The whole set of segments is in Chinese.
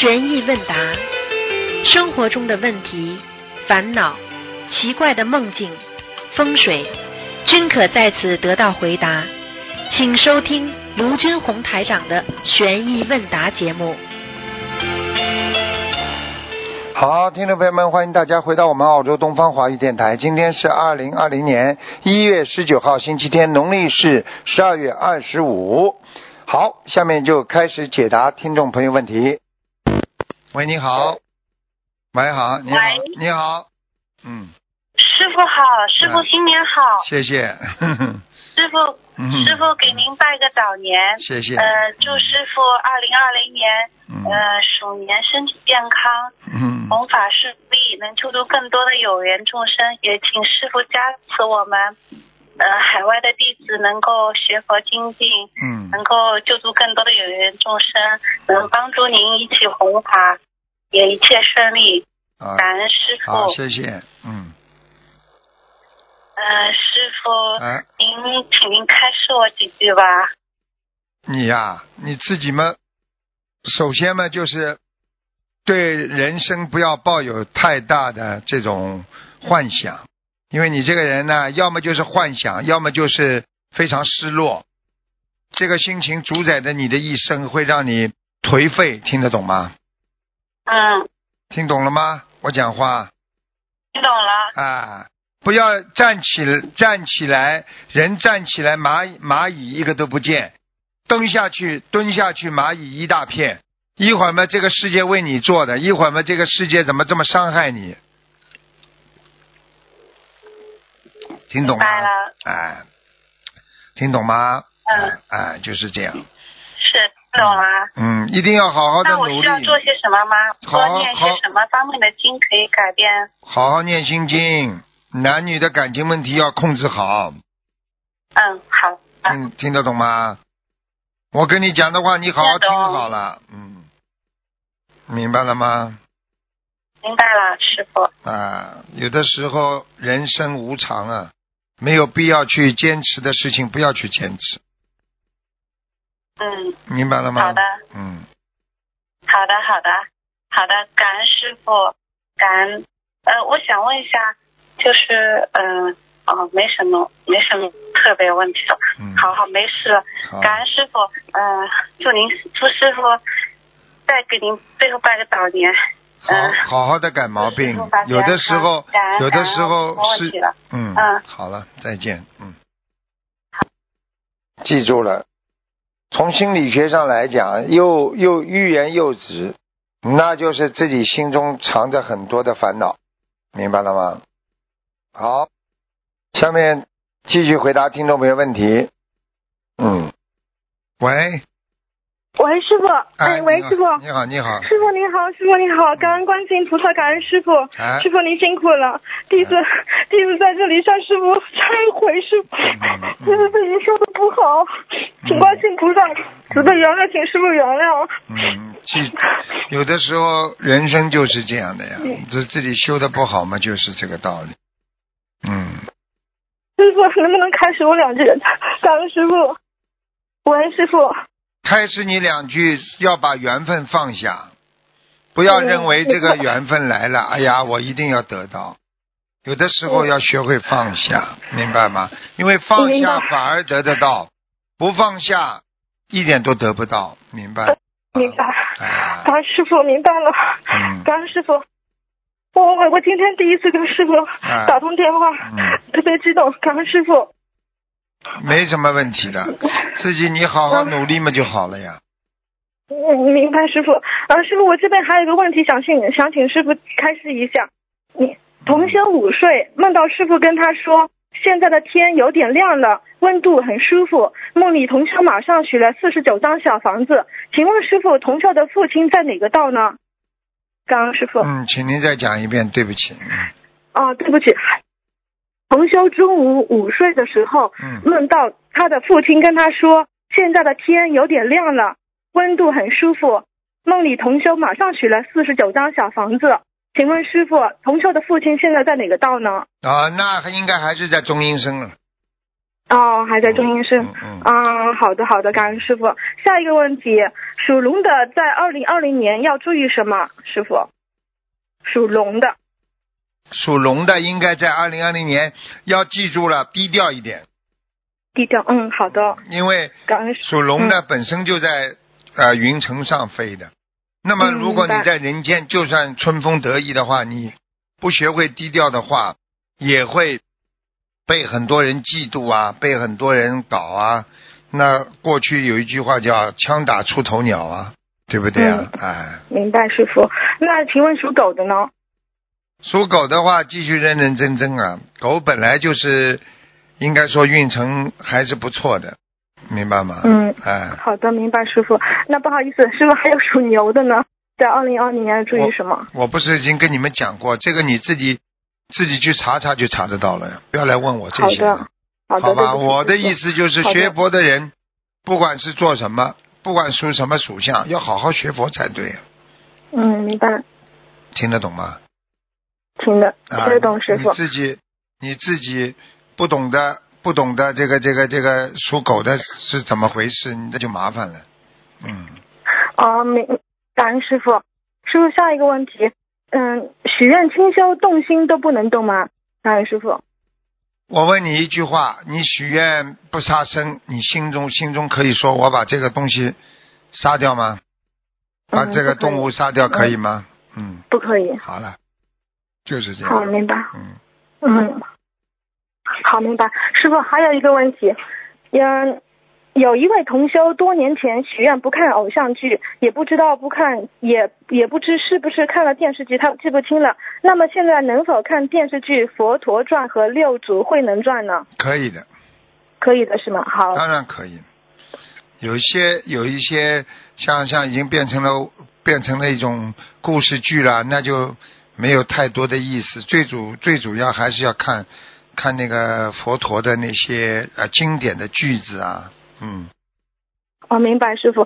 悬疑问答，生活中的问题、烦恼、奇怪的梦境、风水，均可在此得到回答。请收听卢军红台长的悬疑问答节目。好，听众朋友们，欢迎大家回到我们澳洲东方华语电台。今天是二零二零年一月十九号，星期天，农历是十二月二十五。好，下面就开始解答听众朋友问题。喂，你好。喂，好，你好喂，你好。嗯，师傅好，师傅嗯新年好，谢谢。师傅嗯。师傅给您拜个早年，谢谢。呃，祝师傅二零二零年嗯。呃鼠年身体健康，嗯，弘法顺利，能救助更多的有缘众生，也请师傅加持我们呃海外的弟子能够学佛精进，嗯。能够救助更多的有缘众生，能帮助您一起弘法，也一切顺利，啊，感恩师傅。好，谢谢。嗯，呃，师傅，哎，您请您开示我几句吧。你呀、你自己嘛，首先嘛，就是对人生不要抱有太大的这种幻想，因为你这个人呢，要么就是幻想，要么就是非常失落。这个心情主宰着你的一生，会让你颓废，听得懂吗？嗯，听懂了吗？我讲话听懂了。啊，不要站起站起来，人站起来，蚂蚁蚂蚁一个都不见，蹲下去蹲下去，蚂蚁一大片。一会儿嘛，这个世界为你做的；一会儿嘛，这个世界怎么这么伤害你？听懂了？哎，听懂吗？嗯哎，哎，就是这样。是听懂了。嗯，一定要好好的那我努力，需要做些什么吗？好多念些什么方面的经可以改变？好好念心经。男女的感情问题要控制好，嗯，好。啊听听得懂吗？我跟你讲的话，你好好听好了。嗯，明白了吗？明白了，师傅。啊，有的时候人生无常啊，没有必要去坚持的事情，不要去坚持，嗯，明白了吗？好的，嗯，好的，好的，好的，感恩师傅，感恩。呃，我想问一下，就是嗯。哦，没什么，没什么特别问题了。嗯好好，没事了。好，感恩师傅，嗯、祝您祝师傅再给您最后拜个早年。好嗯好好的改毛病有的时候有的时候是了嗯嗯好了，再见，嗯。记住了，从心理学上来讲，又又欲言又止，那就是自己心中藏着很多的烦恼，明白了吗？好，下面继续回答听众朋友问题。嗯，喂，喂，师傅，哎，喂，师傅，你好，你好，师傅您好，师傅您好，感恩观世音菩萨，感恩师傅，哎师傅您辛苦了，弟子弟子在这里向师傅忏悔，师傅嗯嗯，弟子自己说的不好，请观世音菩萨慈悲原谅，请师傅原谅。嗯，记，有的时候人生就是这样的呀，自自己修的不好嘛，就是这个道理。嗯，师傅能不能开始我两句？感恩师傅。喂，师傅，开始你两句要把缘分放下，不要认为这个缘分来了，哎呀，我一定要得到。有的时候要学会放下，明白吗？因为放下反而得得到，不放下一点都得不到，明白？明白，哎，感恩师傅明白了，嗯感恩师傅。我我我今天第一次跟师傅哎打通电话，嗯特别激动，感恩师傅。没什么问题的，自己你好好努力嘛就好了呀。嗯，明白师傅。呃，师傅，我这边还有一个问题想请想请师傅开示一下。你同修午睡，梦到师傅跟他说，现在的天有点亮了，温度很舒服。梦里同修马上许了四十九张小房子，请问师傅，同修的父亲在哪个道呢？刚刚师傅。嗯，请您再讲一遍，对不起。嗯啊，对不起。同修中午午睡的时候，嗯梦到他的父亲跟他说，现在的天有点亮了，温度很舒服。梦里同修马上许了四十九张小房子。请问师傅，同修的父亲现在在哪个道呢？啊，那应该还是在中阴身了。哦，还在中阴身。嗯嗯嗯，好的好的，感恩师傅。下一个问题，属龙的在二零二零年要注意什么？师傅，属龙的。属龙的应该在二零二零年要记住了，低调一点，低调。嗯，好的，因为属龙的本身就在呃云层上飞的。那么嗯如果你在人间，就算春风得意的话，你不学会低调的话，也会被很多人嫉妒啊，被很多人搞啊。那过去有一句话叫“枪打出头鸟”啊，对不对啊？嗯哎，明白师傅。那请问属狗的呢？属狗的话，继续认认真真啊。狗本来就是应该说运程还是不错的，明白吗？嗯哎，好的，明白师傅。那不好意思，师傅还有属牛的呢，在二零二零年注意什么？我不是已经跟你们讲过，这个你自己自己去查查就查得到了，不要来问我这些。好的，好的，好吧，我的意思就是学佛的人，不管是做什么，不管属什么属相，要好好学佛才对，嗯，明白，听得懂吗？听得啊，听得懂师傅你。自己你自己不懂得不懂得这个这个这个属狗的是怎么回事，那就麻烦了。嗯，啊，明，感恩师傅。师傅，下一个问题，嗯，许愿清修动心都不能动吗？感恩师傅。我问你一句话，你许愿不杀生，你心中心中可以说我把这个东西杀掉吗？把嗯这个动物杀掉可以吗？嗯，不可以。好了，就是这样好，明白。嗯，嗯，好，明白。师傅，还有一个问题，嗯，有一位同修多年前许愿不看偶像剧，也不知道不看，也也不知是不是看了电视剧，他记不清了。那么现在能否看电视剧《佛陀传》和《六祖慧能传》呢？可以的，可以的是吗？好，当然可以。有一些有一些像像已经变成了变成了一种故事剧了，那就没有太多的意思。最主最主要还是要看看那个佛陀的那些呃经典的句子啊，嗯。哦，明白，师傅。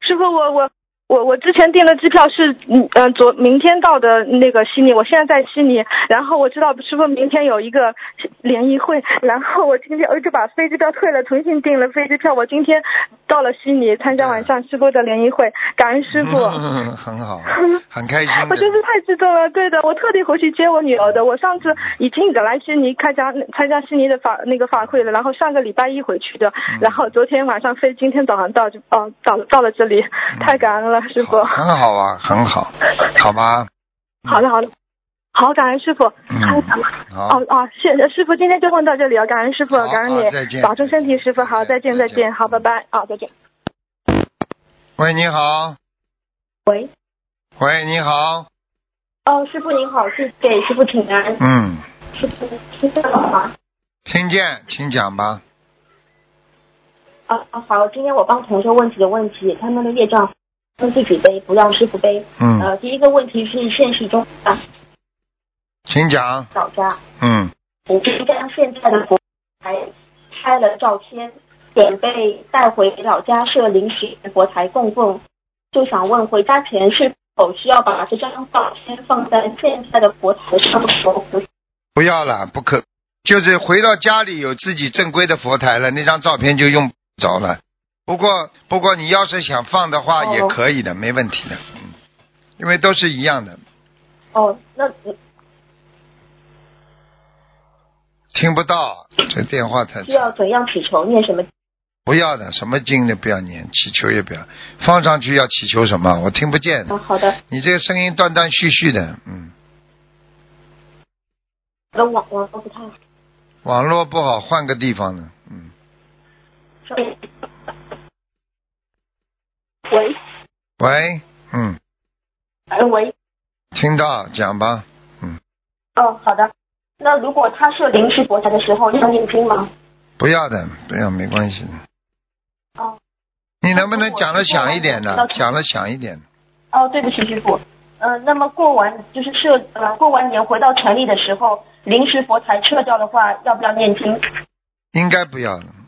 师傅，我我我我之前订的机票是嗯呃昨明天到的那个悉尼，我现在在悉尼，然后我知道师傅明天有一个联谊会，然后我今天我就把飞机票退了，重新订了飞机票，我今天到了悉尼参加晚上师傅的联谊会，感恩师傅。嗯，很好，很开心 我真是。太激动了，对的，我特地回去接我女儿的。我上次已经来悉尼参加参加悉尼的法那个法会了，然后上个礼拜一回去的，嗯然后昨天晚上飞，今天早上到就哦到到了这里，太感恩了，师傅。很好啊，很好，好吧？好的好的，好感恩师傅。嗯哦哦，谢师傅，今天就问到这里了，感恩师傅，感恩你。再见你，保重身体，师傅。好，再见再见。再见，好，拜拜，啊再见。喂，你好，喂，喂，你好，哦，师傅您好，是给师傅请安，嗯，师傅听见了吗？听见，请讲吧。啊啊，好，今天我帮同学问几个问题，他们的业障自己背，不让师傅背。嗯，呃，第一个问题是现实中啊，请讲。老家，嗯，我们家现在的佛台拍了照片，准备带回老家设临时佛台供奉，就想问回家前是否需要把这张照片放在现在的佛台上头？不要了，不可，就是回到家里有自己正规的佛台了，那张照片就用不着了。不过，不过你要是想放的话，哦也可以的，没问题的。嗯，因为都是一样的。哦，那听不到，这电话太需要。怎样祈求？念什么？不要的，什么经都不要念，祈求也不要，放上去要祈求什么？我听不见。啊，好的。你这个声音断断续续的，嗯，我的网网络不太好。网络不好，换个地方呢，嗯。喂，喂，嗯，哎喂，听到，讲吧，嗯，哦，好的。那如果他设临时佛台的时候要念经吗？不要的，不要，没关系的。哦你能不能讲的响一点呢那？讲的响一点。哦，对不起，师傅。呃，那么过完就是设呃过完年回到城里的时候，临时佛台撤掉的话，要不要念经？应该不要的，嗯，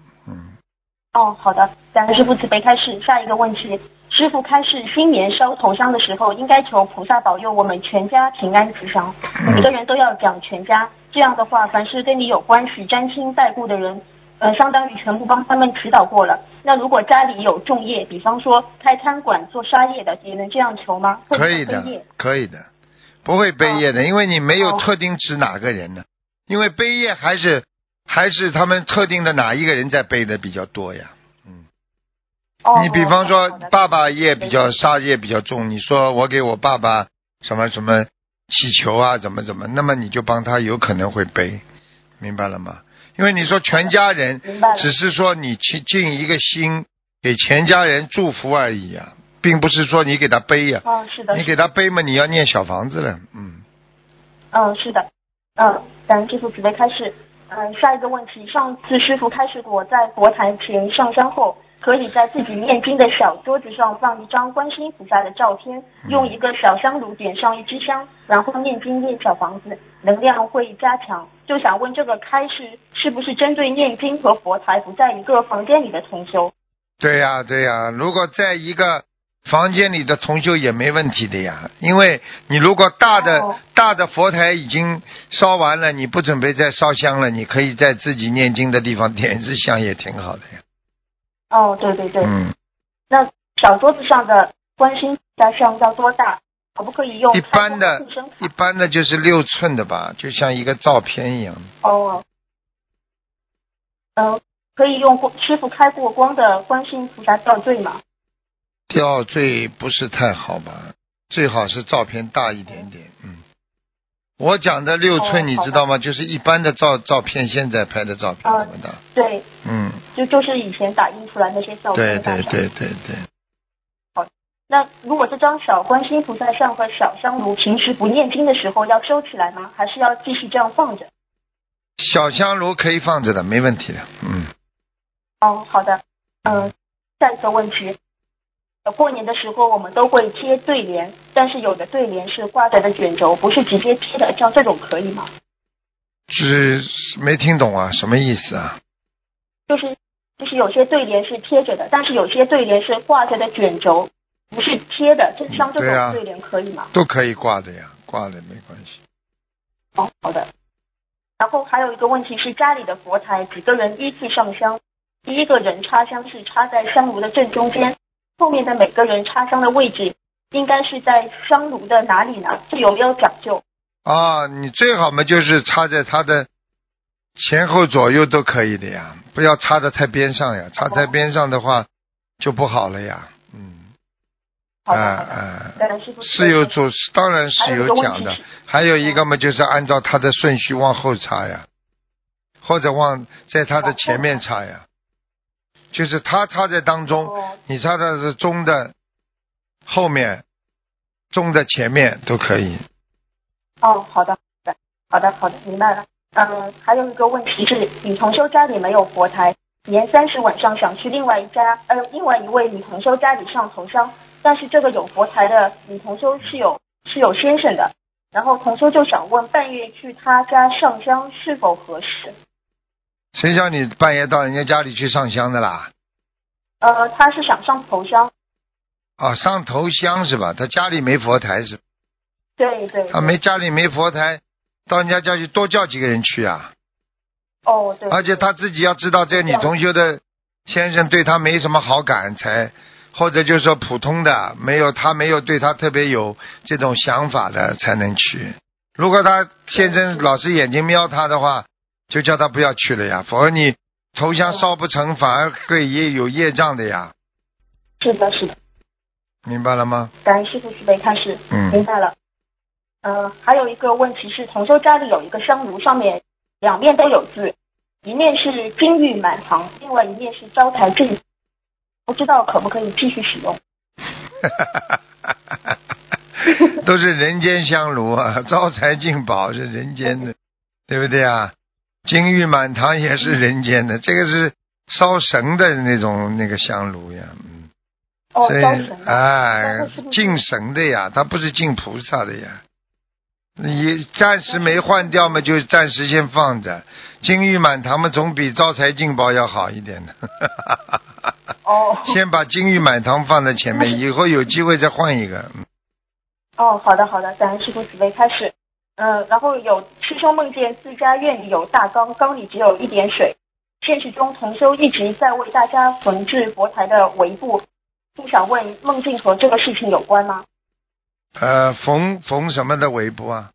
哦，好的。感恩师傅慈悲开示。下一个问题，师傅开示，新年烧头香的时候，应该求菩萨保佑我们全家平安吉祥。每个人都要讲全家，这样的话，凡是跟你有关系、沾亲带故的人，呃，相当于全部帮他们祈祷过了。那如果家里有种业，比方说开餐馆做沙业的，也能这样求吗？可以的可以的，不会背业的，因为你没有哦特定指哪个人呢，因为背业还是还是他们特定的哪一个人在背的比较多呀。嗯，哦，你比方说爸爸业比较杀业比较重，你说我给我爸爸什么什么祈求啊，怎么怎么，那么你就帮他有可能会背，明白了吗？因为你说全家人只是说你去尽一个心给全家人祝福而已啊，并不是说你给他背呀、哦，是的，你给他背嘛，你要念小房子了，嗯，嗯，是的，嗯，感恩师傅准备开始。嗯，下一个问题，上次师傅开始过，在佛台前上香后，可以在自己念经的小桌子上放一张观音菩萨的照片，用一个小香炉点上一支香，然后念经念小房子，能量会加强。就想问这个开示是不是针对念经和佛台不在一个房间里的同修？对呀、对呀、如果在一个房间里的同修也没问题的呀，因为你如果大的、哦大的佛台已经烧完了，你不准备再烧香了，你可以在自己念经的地方点一支香也挺好的呀。哦，对对对，嗯，那小桌子上的观世音菩萨像要多大？可不可以用一般的一？般的就是六寸的吧，就像一个照片一样。哦，嗯、可以用师傅开过光的观世音菩萨吊坠吗？吊坠不是太好吧？最好是照片大一点点。嗯，我讲的六寸哦你知道吗？就是一般的照照片，现在拍的照片哦这么大。对，嗯，就就是以前打印出来那些照片对对。对对对好。那如果这张小观世音菩萨像和小香炉平时不念经的时候要收起来吗？还是要继续这样放着？小香炉可以放着的，没问题的。嗯，哦，好的。嗯、下一个问题，呃过年的时候我们都会贴对联，但是有的对联是挂在的卷轴，不是直接贴的，像这种可以吗？是没听懂啊？什么意思啊？就是就是有些对联是贴着的，但是有些对联是挂着的卷轴，不是贴的，这像这种对联可以吗？都可以挂的呀，挂了没关系。哦，好的。然后还有一个问题是，家里的佛台几个人依次上香，第一个人插香是插在香炉的正中间，后面的每个人插香的位置应该是在香炉的哪里呢？这有没有讲究？啊，你最好嘛就是插在它的前后左右都可以的呀，不要插的太边上呀，插在边上的话就不好了呀。嗯，好啊。啊。是有主，当然是有讲的还有一个问题是。还有一个嘛，就是按照它的顺序往后插呀，或者往在它的前面插呀，就是他插在当中，哦你插的是中的后面，中的前面都可以。哦，好的，好的，好的，好的，明白了。嗯，还有一个问题是，女同修家里没有佛台，年三十晚上想去另外一家呃另外一位女同修家里上头香，但是这个有佛台的女同修是有是有先生的，然后同修就想问半夜去他家上香是否合适？谁叫你半夜到人家家里去上香的啦？呃，他是想上头香，啊，上头香是吧？他家里没佛台是吧？对对。他没家里没佛台，到人家家去多叫几个人去啊！哦，对。而且他自己要知道，这个女同修的先生对他没什么好感，才或者就是说普通的，没有他没有对他特别有这种想法的才能去。如果他先生老是眼睛瞄他的话，就叫他不要去了呀，否则你头香烧不成，反而会也有业障的呀，是的，是的。明白了吗？感恩师傅慈悲开示。明嗯，白了。呃，还有一个问题是，同修家里有一个香炉，上面两面都有字，一面是金玉满堂，另外一面是招财进，不知道可不可以继续使用？都是人间香炉啊，招财进宝是人间的，对不对啊？金玉满堂也是人间的，这个是烧神的那种那个香炉呀，嗯，哦，所以。哎敬神的呀，它不是敬菩萨的呀。你暂时没换掉嘛，就暂时先放着。金玉满堂嘛，总比招财进宝要好一点的。哦。先把金玉满堂放在前面，以后有机会再换一个。嗯哦，好的好的，感恩师傅慈悲开始。嗯、然后有师兄梦见自家院里有大缸，缸里只有一点水，现实中同修一直在为大家缝制佛台的围布，就想问梦境和这个事情有关吗？呃，缝缝什么的围布啊？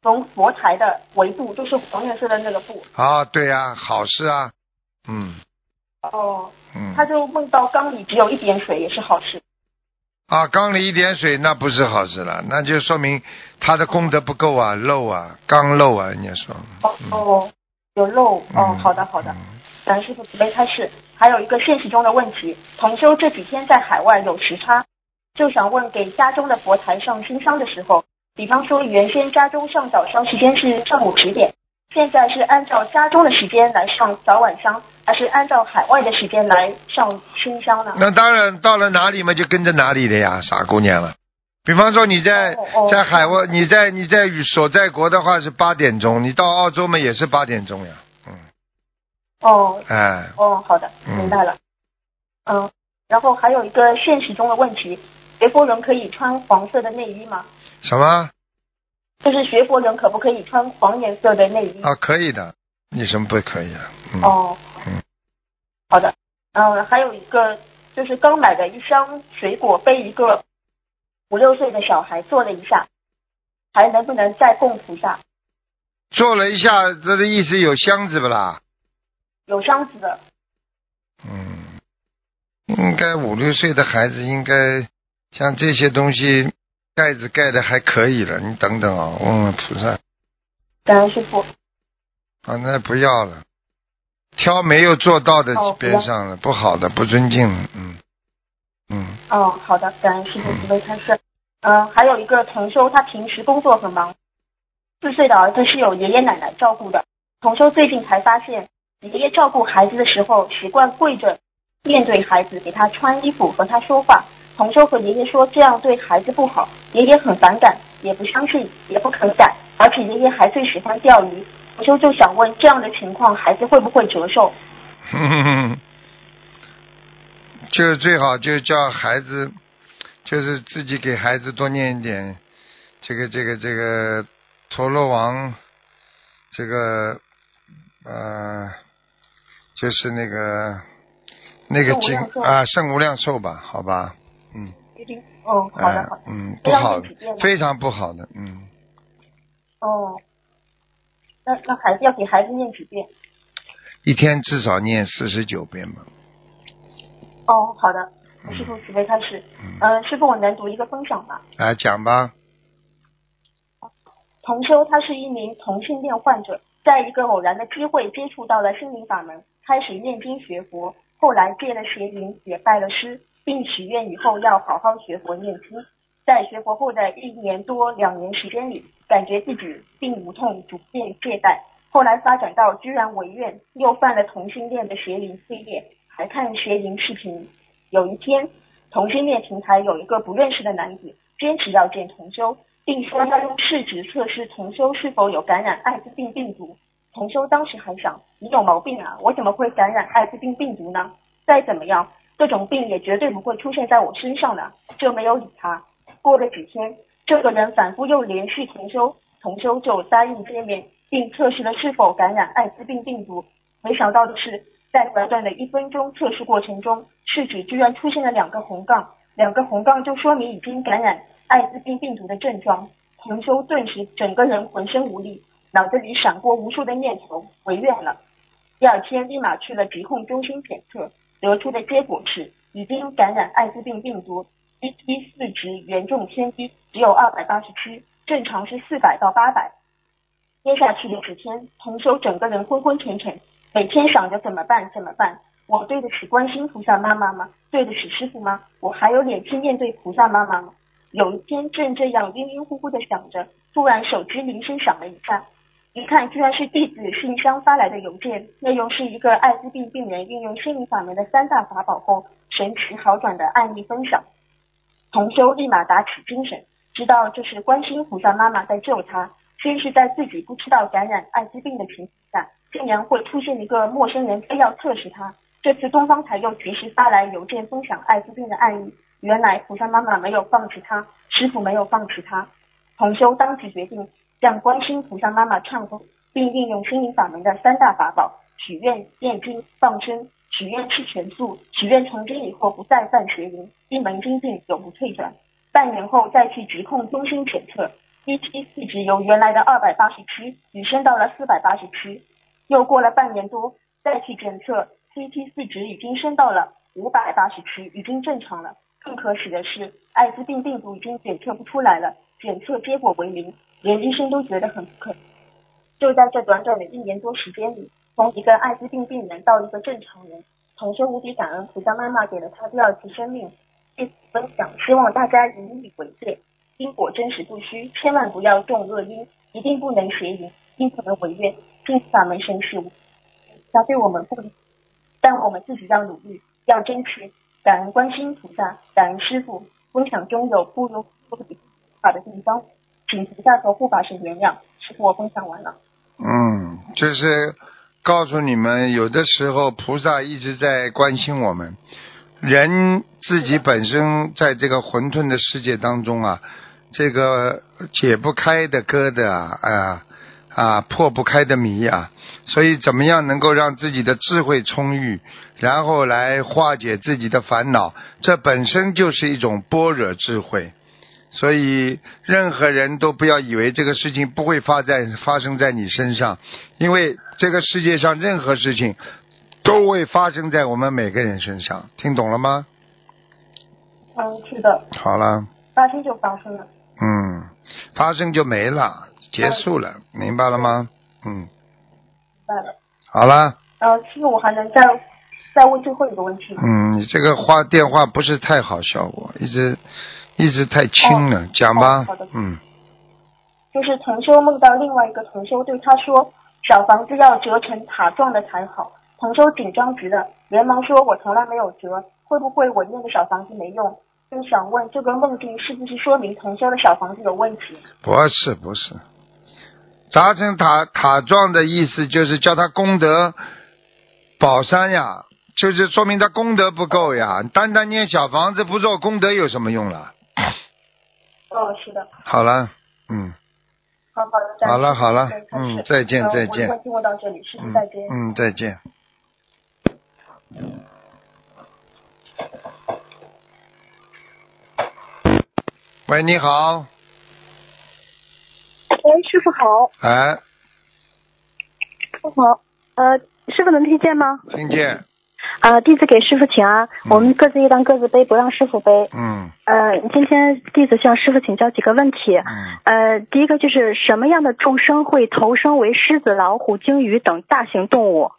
缝佛台的围布，就是黄颜色的那个布。啊，对呀、好事啊，嗯哦，嗯。他就梦到缸里只有一点水，也是好事。啊，缸里一点水那不是好事了，那就说明他的功德不够啊，漏啊，刚漏啊，人家说。哦嗯哦，有漏哦嗯，好的好的。嗯感恩师傅慈悲开示。还有一个现实中的问题，同修这几天在海外有时差，就想问给家中的佛台上熏香的时候，比方说原先家中上早香时间是上午十点，现在是按照家中的时间来上早晚香，还是按照海外的时间来上熏香呢？那当然，到了哪里嘛就跟着哪里的呀，傻姑娘了。比方说你在哦哦在海外，你在你在所在国的话是八点钟，你到澳洲嘛也是八点钟呀，嗯，哦哎，哦，好的，嗯明白了。嗯，然后还有一个现实中的问题，学佛人可以穿黄色的内衣吗？什么就是学佛人可不可以穿黄颜色的内衣？啊？可以的，你什么不可以啊？嗯，哦，嗯，好的。嗯，还有一个就是刚买的一箱水果被一个五六岁的小孩做了一下，还能不能再供菩萨？做了一下，这个意思有箱子不啦？有箱子的，嗯，应该五六岁的孩子应该像这些东西盖子盖的还可以了，你等等啊，问问菩萨感恩师傅。啊，那不要了，挑没有做到的哦边上了，不好的，不尊敬，嗯嗯，哦，好的，感恩师傅慈悲开示。嗯，还有一个同修，他平时工作很忙，四岁的儿子是有爷爷奶奶照顾的。同修最近才发现，爷爷照顾孩子的时候习惯跪着面对孩子，给他穿衣服和他说话。同修和爷爷说这样对孩子不好，爷爷很反感，也不相信，也不肯改，而且爷爷还最喜欢钓鱼。同修就想问，这样的情况孩子会不会折寿？就是最好就叫孩子，就是自己给孩子多念一点这个这个这个陀罗王，这个呃，就是那个那个经啊，圣无量寿吧，好吧，嗯，一定，嗯，好的嗯，不好念几遍呢，非常不好的，嗯，哦，那那孩子要给孩子念几遍？一天至少念四十九遍吧，哦，好的，师傅慈悲开始。嗯，嗯、师傅，我能读一个分享吗？来讲吧，同修他是一名同性恋患者，在一个偶然的机会接触到了心灵法门，开始念经学佛，后来戒了邪淫，也拜了师，并许愿以后要好好学佛念经。在学佛后的一年多两年时间里，感觉自己并无痛，逐渐懈怠。后来发展到居然违愿，又犯了同性恋的邪淫罪业，还看邪淫视频。有一天，同性恋平台有一个不认识的男子坚持要见同修，并说要用试纸测试同修是否有感染艾滋病病毒。同修当时还想，你有毛病啊，我怎么会感染艾滋病病毒呢？再怎么样，这种病也绝对不会出现在我身上的，就没有理他。过了几天，这个人反复又连续同修，同修就答应见面，并测试了是否感染艾滋病病毒。没想到的是，在短短的一分钟测试过程中，试纸居然出现了两个红杠，两个红杠就说明已经感染艾滋病病毒的症状。同修顿时整个人浑身无力，脑子里闪过无数的念头，回院了。第二天立马去了疾控中心检测，得出的结果是已经感染艾滋病病毒，CT 四值严重偏低，只有二百八十七，正常是四百到八百。接下去的几天，同修整个人昏昏沉沉，每天想着怎么办怎么办。我对得起观心菩萨妈妈吗？对得起师傅吗？我还有脸去面对菩萨妈妈吗？有一天正这样晕晕乎乎的想着，突然手机铃声响了一下，一看居然是弟子信箱发来的邮件，内容是一个艾滋病病人运用心理法门的三大法宝后神奇好转的案例分享。同修立马打起精神，知道这是观心菩萨妈妈在救他。先是在自己不知道感染艾滋病的情况下，竟然会出现一个陌生人非要测试他。这次东方台又及时发来邮件分享艾滋病的案例，原来菩萨妈妈没有放弃他，师傅没有放弃他。同修当即决定向观心菩萨妈妈忏悔，并运用心灵法门的三大法宝，许愿念经放生，许愿吃全素，许愿成真以后不再犯邪淫，一门精进永不退转。半年后再去疾控中心检测，CT 四值由原来的二百八十七提升到了四百八十七。又过了半年多，再去检测，CT 四值已经升到了五百八十七，已经正常了。更可喜的是，艾滋病病毒已经检测不出来了，检测结果为零，连医生都觉得很不可。就在这短短的一年多时间里，从一个艾滋病病人到一个正常人，同修无比感恩菩萨妈妈给了他第二次生命。借此分享，希望大家引以为戒，因果真实不虚，千万不要种恶因，一定不能邪淫，因不能违愿，尽法门神事无。他对我们不理，但我们自己要努力，要争取。感恩观心菩萨，感恩师傅。分享中有不如不理法的地方，请菩萨和护法神原谅。师傅，我分享完了。嗯，就是告诉你们，有的时候菩萨一直在关心我们。人自己本身在这个混沌的世界当中啊，这个解不开的疙瘩啊，啊啊破不开的谜啊，所以怎么样能够让自己的智慧充裕，然后来化解自己的烦恼，这本身就是一种般若智慧。所以任何人都不要以为这个事情不会发在发生在你身上，因为这个世界上任何事情。都会发生在我们每个人身上，听懂了吗？嗯，是的。好了。发生就发生了。嗯，发生就没了，结束了，明白了吗？嗯。明白了。好了。呃，其实，我还能再再问最后一个问题吗？嗯，你这个话电话不是太好效果，一直一直太轻了，讲吧。好的。嗯。就是同修梦到另外一个同修对他说：“小房子要折成塔状的才好。”同修紧张极了，连忙说：“我从来没有折，会不会我念的小房子没用？”就想问这个梦境是不是说明同修的小房子有问题？不是不是，砸成塔塔状的意思就是叫他功德宝山呀，就是说明他功德不够呀。单单念小房子不做功德有什么用了？哦，是的。好了，嗯。好好的。好了好了，嗯，再见再见。我听我到这里，师傅再见。嗯，再见。喂，你好。喂，师傅好。哎。师傅好，呃，师傅能听见吗？听见。啊，弟子给师傅请安，我们各自一单，各自背，不让师傅背。嗯。呃，今天弟子向师傅请教几个问题。嗯。呃，第一个就是什么样的众生会投生为狮子、老虎、鲸鱼等大型动物？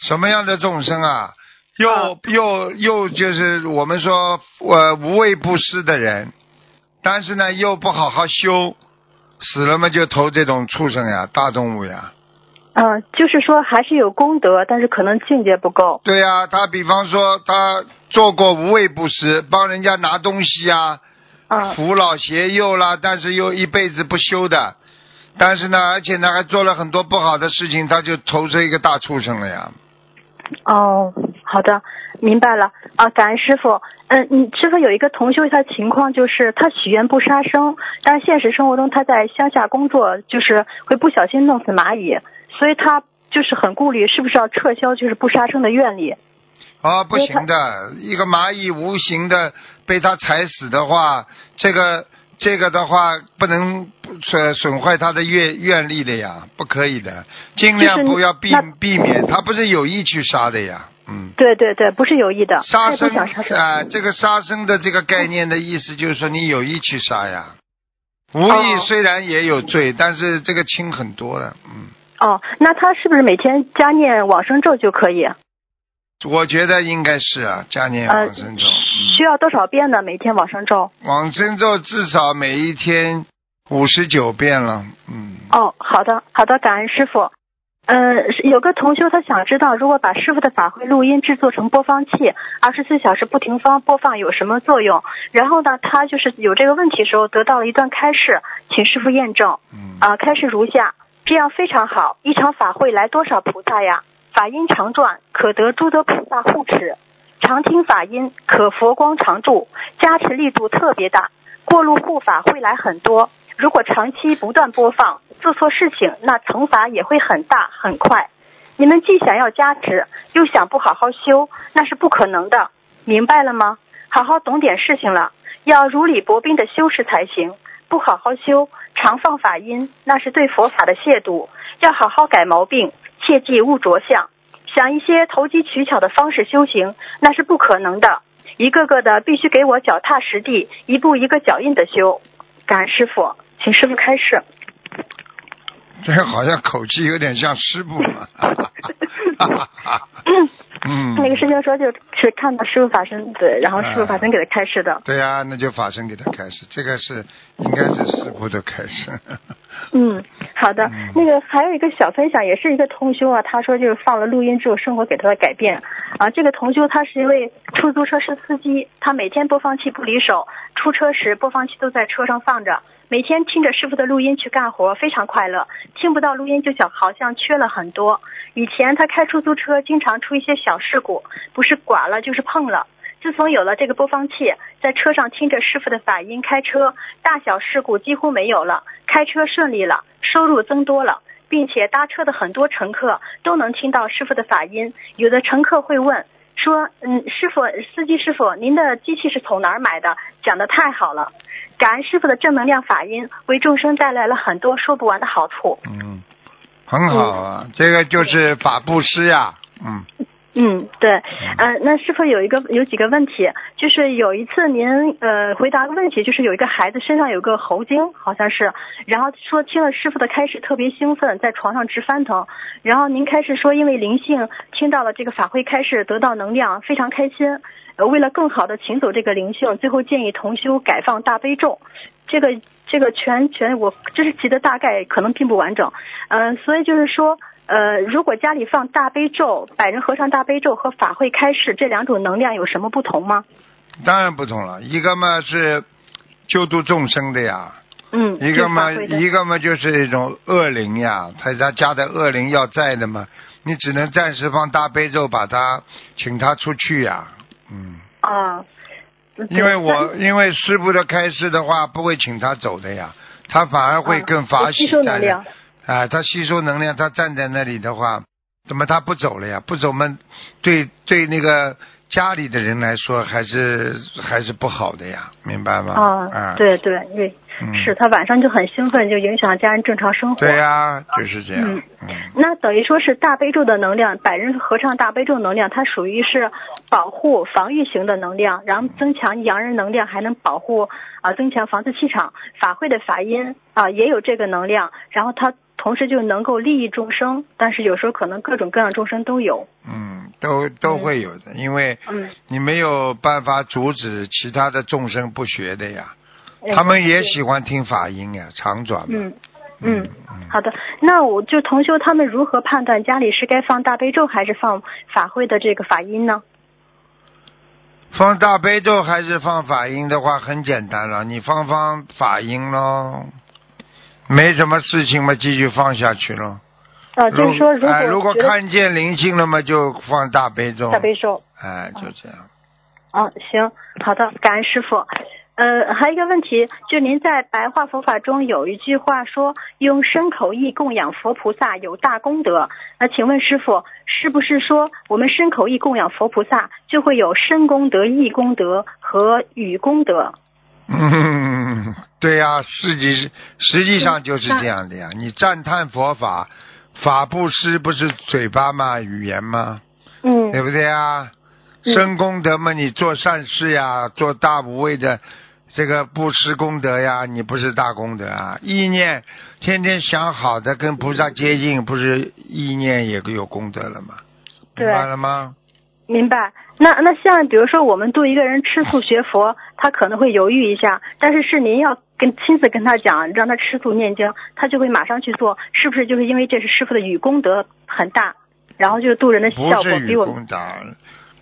什么样的众生啊？又又又就是我们说呃无畏不施的人，但是呢又不好好修，死了嘛就投这种畜生呀，大动物呀。嗯，就是说还是有功德，但是可能境界不够。对呀，他比方说他做过无畏布施，帮人家拿东西呀，扶老携幼啦，但是又一辈子不修的，但是呢，而且呢还做了很多不好的事情，他就投生一个大畜生了呀。哦，好的，明白了啊，感恩师傅。嗯，你师傅有一个同修，他情况就是他许愿不杀生，但是现实生活中他在乡下工作，就是会不小心弄死蚂蚁，所以他就是很顾虑，是不是要撤销就是不杀生的愿力？啊，不行的，一个蚂蚁无形的被他踩死的话，这个这个的话不能损损坏他的愿愿力的呀，不可以的，尽量不要避避免，他不是有意去杀的呀。嗯，对对对，不是有意的。杀生啊，这个杀生的这个概念的意思就是说你有意去杀呀，无意虽然也有罪，但是这个轻很多了，嗯。哦，那他是不是每天加念往生咒就可以？我觉得应该是啊，加念往生咒。需要多少遍呢？每天往生咒？往生咒至少每一天五十九遍了，嗯。哦，好的，好的，感恩师傅。呃，有个同修他想知道，如果把师傅的法会录音制作成播放器，二十四小时不停放播放有什么作用？然后呢，他就是有这个问题时候得到了一段开示，请师傅验证。嗯。啊，开示如下：这样非常好，一场法会来多少菩萨呀？法音常转，可得诸多菩萨护持；常听法音，可佛光常驻，加持力度特别大，过路护法会来很多。如果长期不断播放，做错事情，那惩罚也会很大很快。你们既想要加持，又想不好好修，那是不可能的，明白了吗？好好懂点事情了，要如履薄冰的修持才行。不好好修，常放法音，那是对佛法的亵渎。要好好改毛病，切记勿着相。想一些投机取巧的方式修行，那是不可能的。一个个的必须给我脚踏实地，一步一个脚印的修。感恩师傅，请师傅开示。这好像口气有点像师傅嘛。嗯，那个师兄说就是看到师傅法身，对，然后师傅法身给他开示的。对呀、那就法身给他开始，这个是应该是师傅的开始。嗯，好的嗯。那个还有一个小分享，也是一个同修啊，他说就是放了录音之后，生活给他的改变啊。这个同修他是一位出租车司司机，他每天播放器不离手，出车时播放器都在车上放着，每天听着师傅的录音去干活，非常快乐。听不到录音就想好像缺了很多。以前他开出租车经常出一些小事故，不是剐了就是碰了。自从有了这个播放器，在车上听着师傅的法音开车，大小事故几乎没有了，开车顺利了，收入增多了，并且搭车的很多乘客都能听到师傅的法音。有的乘客会问说：“嗯，师傅，司机师傅，您的机器是从哪儿买的？讲的太好了！感恩师傅的正能量法音，为众生带来了很多说不完的好处。嗯，很好啊，这个就是法布施呀。嗯，嗯，对，呃，那师傅有一个有几个问题，就是有一次您呃回答个问题，就是有一个孩子身上有个猴精，好像是，然后说听了师傅的开始特别兴奋，在床上直翻腾，然后您开始说因为灵性听到了这个法会开始得到能量，非常开心，呃，为了更好的请走这个灵性，最后建议同修改放大悲咒，这个这个全全我这是记得大概可能并不完整，嗯、所以就是说。呃，如果家里放大悲咒、百人合唱大悲咒和法会开示这两种能量有什么不同吗？当然不同了，一个嘛是救度众生的呀，嗯，一个嘛一个嘛就是一种恶灵呀，他他家的恶灵要在的嘛，你只能暂时放大悲咒把他请他出去呀，嗯。啊，因为我因为师傅的开示的话，不会请他走的呀，他反而会更法喜啊吸收能量。啊，他吸收能量，他站在那里的话，怎么他不走了呀？不走嘛，对对那个家里的人来说，还是还是不好的呀，明白吗？啊，啊，对对对，嗯是他晚上就很兴奋，就影响家人正常生活。对呀、就是这样。嗯嗯那等于说是大悲咒的能量，百人合唱大悲咒能量，它属于是保护、防御型的能量，然后增强阳人能量，还能保护啊、增强房子气场。法会的法音啊、也有这个能量，然后它同时就能够利益众生，但是有时候可能各种各样众生都有。嗯，都都会有的，因为嗯，你没有办法阻止其他的众生不学的呀，哎他们也喜欢听法音呀，长转嘛。嗯嗯。嗯好的，那我就同修他们如何判断家里是该放大悲咒还是放法会的这个法音呢？放大悲咒还是放法音的话，很简单了，你放放法音咯，没什么事情嘛，继续放下去咯。啊，就是说如果、哎，如果看见灵性了嘛，就放大悲咒。大悲咒。哎，就这样。嗯，行，好的，感恩师傅。呃，还有一个问题，就您在白话佛法中有一句话说，用身口意供养佛菩萨有大功德。那请问师傅，是不是说我们身口意供养佛菩萨，就会有身功德、意功德和语功德？嗯，对呀、实际实际上就是这样的呀。你赞叹佛法，法布施不是嘴巴吗？语言吗？嗯对不对啊？嗯生功德嘛，你做善事呀，做大无畏的这个布施功德呀，你不是大功德啊？意念天天想好的，跟菩萨接近，不是意念也有功德了吗？明白了吗？明白。那那像比如说我们度一个人吃素学佛，他可能会犹豫一下，但是是您要跟亲自跟他讲，让他吃素念经，他就会马上去做，是不是就是因为这是师傅的与功德很大，然后就是度人的效果比我们功大，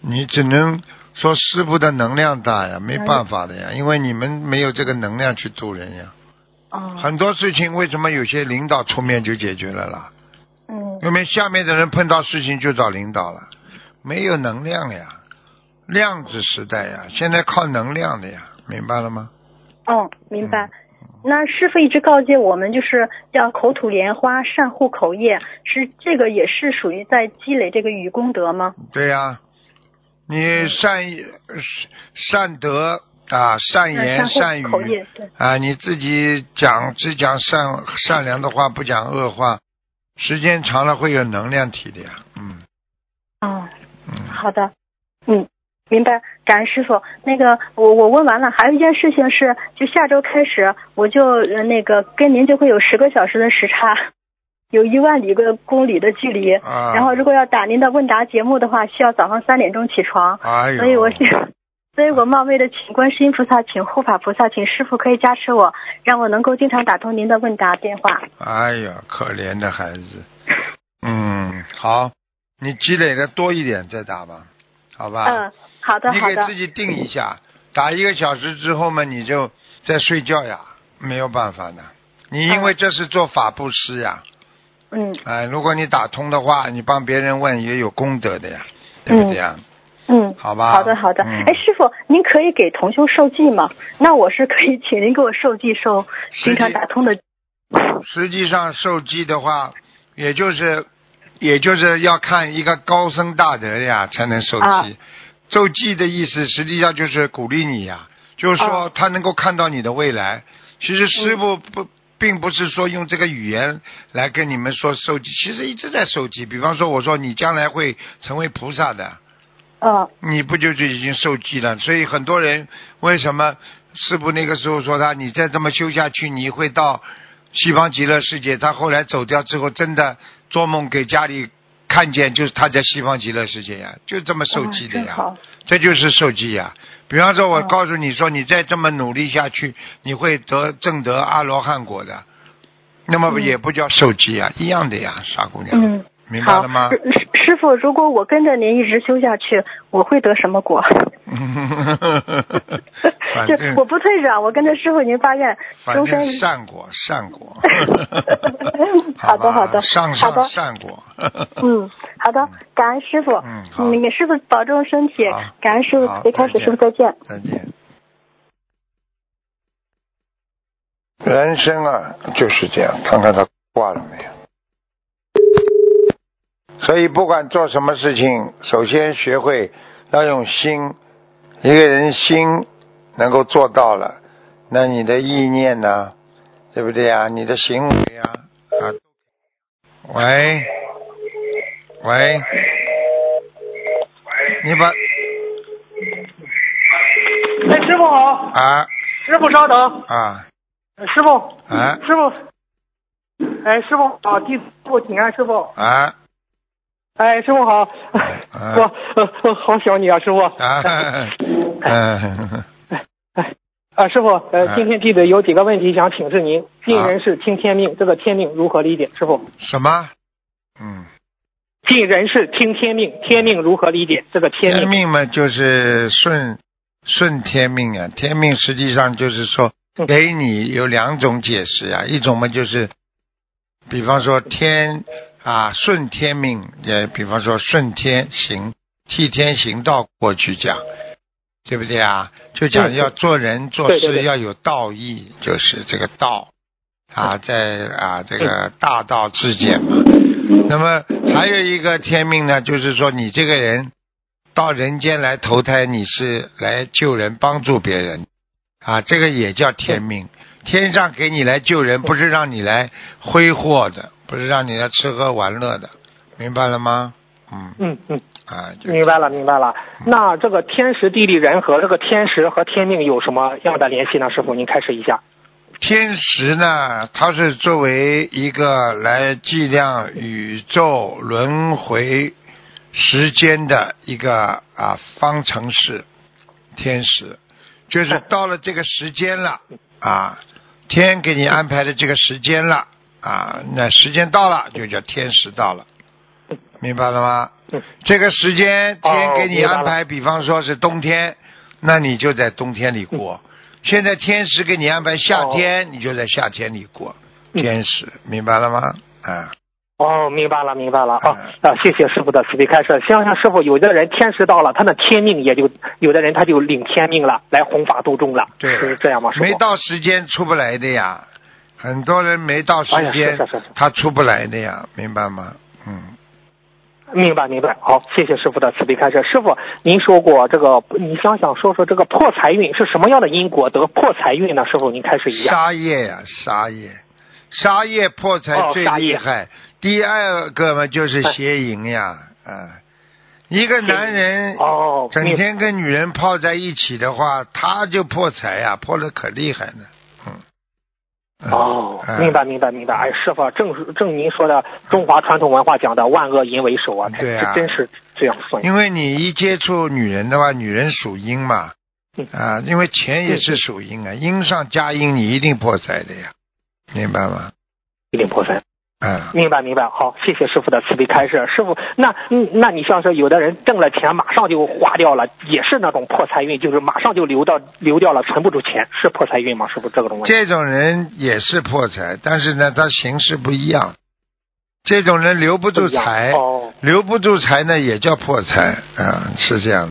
你只能说师傅的能量大呀，没办法的呀，因为你们没有这个能量去度人呀。哦很多事情为什么有些领导出面就解决了啦？嗯因为下面的人碰到事情就找领导了，没有能量呀，量子时代呀，现在靠能量的呀，明白了吗？哦明白。那师傅一直告诫我们，就是要口吐莲花，善护口业，是这个也是属于在积累这个与功德吗？对呀、你善善德啊，善言善语啊，你自己讲只讲善善良的话，不讲恶话，时间长了会有能量体的呀。嗯哦，嗯，好的，嗯，明白，感恩师傅。那个，我我问完了，还有一件事情是，就下周开始，我就呃那个跟您就会有十个小时的时差，有一万里个公里的距离。啊，然后，如果要打您的问答节目的话，需要早上三点钟起床，哎呦，所以我想，所以我冒昧的请观世音菩萨，请护法菩萨，请师傅可以加持我，让我能够经常打通您的问答电话。哎呀，可怜的孩子。嗯，好，你积累的多一点再打吧，好吧？嗯，好的，好的你给自。己定一下，打一个小时之后嘛，你就在睡觉呀，没有办法的。你因为这是做法布施呀，嗯哎、如果你打通的话，你帮别人问也有功德的呀，对不对呀？嗯。好吧？好的，好的。嗯哎，师傅，您可以给同修授记吗？那我是可以请您给我授记授经常打通的。实际上受记的话，也就是也就是要看一个高僧大德呀才能受记。啊受记的意思实际上就是鼓励你呀，就是说啊他能够看到你的未来。其实师傅不。并不是说用这个语言来跟你们说受记，其实一直在受记。比方说，我说你将来会成为菩萨的，嗯你不就是已经受记了？所以很多人为什么师傅那个时候说他，你再这么修下去，你会到西方极乐世界。他后来走掉之后，真的做梦给家里看见，就是他在西方极乐世界呀，就这么受记的呀。这就是受记呀。比方说，我哦告诉你说，你再这么努力下去，你会得正得阿罗汉果的。那么嗯也不叫受记呀，一样的呀，傻姑娘。明白了吗？师师傅，如果我跟着您一直修下去，我会得什么果？反就正我不退让，我跟着师傅，您发愿反终身。善果善 果 好的好的上好的上善果。嗯，好的，感恩师傅。嗯好那个师傅保重身体，感恩师傅好，别开始，师傅再见。再见。人生啊，就是这样，看看他挂了没有。所以不管做什么事情，首先学会要用心。一个人心能够做到了，那你的意念呢，对不对呀？你的行为啊，啊，喂，喂，你把哎，师傅好，啊。师傅稍等，啊。呃师傅，啊。师傅，哎，师傅好，弟子请安，师傅，啊哎，师傅好，啊我呃呃好想你啊，师傅，啊！哎，哎啊，师傅，啊呃，今天弟子有几个问题想请示您。尽人事，听天命，这个天命如何理解？师傅，什么？嗯，尽人事，听天命，天命如何理解？这个天命天命，命嘛，就是顺顺天命啊。天命实际上就是说，嗯给你有两种解释啊，一种嘛就是，比方说天啊顺天命，也比方说顺天行，替天行道过去讲，对不对啊？就讲嗯要做人做事要有道义，就是这个道啊，在啊这个大道至简嘛。那么还有一个天命呢，就是说你这个人到人间来投胎，你是来救人、帮助别人啊，这个也叫天命。天上给你来救人，不是让你来挥霍的，不是让你来吃喝玩乐的，明白了吗？嗯嗯嗯，啊，明白了明白了。那这个天时地利人和，这个天时和天命有什么样的联系呢？师傅，您开始一下。天时呢，它是作为一个来计量宇宙轮回时间的一个啊方程式。天时就是到了这个时间了啊，天给你安排的这个时间了啊，那时间到了就叫天时到了，明白了吗嗯？这个时间天给你安排，比方说是冬天，那你就在冬天里过。现在天时给你安排夏天，你就在夏天里过。嗯天时，明白了吗？啊，哦，明白了，明白了啊！谢谢师傅的慈悲开示。想想师傅，有的人天时到了，他的天命也就有的人他就领天命了，来弘法度众了，对是这样吗？师傅没到时间出不来的呀，很多人没到时间是是是是他出不来的呀，明白吗？嗯，明白明白，好，谢谢师傅的慈悲开示。师傅，您说过这个，你想想说说这个破财运是什么样的因果得破财运呢？师傅，您开始一下。杀业呀，杀业，杀业破财最厉害。第二个嘛就是邪淫呀，啊，一个男人哦，整天跟女人泡在一起的话，他就破财呀，破的可厉害了。哦，嗯明白明白明白。哎，师傅，正正您说的中华传统文化讲的万恶淫为首啊，对啊这真是这样说。因为你一接触女人的话，女人属阴嘛，嗯啊，因为钱也是属阴啊，阴上加阴，你一定破财的呀，明白吗？一定破财。啊，明白明白，好，谢谢师傅的慈悲开示。师傅，那嗯，那你像是有的人挣了钱马上就花掉了，也是那种破财运，就是马上就流到流掉了，存不住钱，是破财运吗？师傅，这个东西。这种人也是破财，但是呢，他形式不一样。这种人留不住财，哦留不住财呢，也叫破财啊，是这样。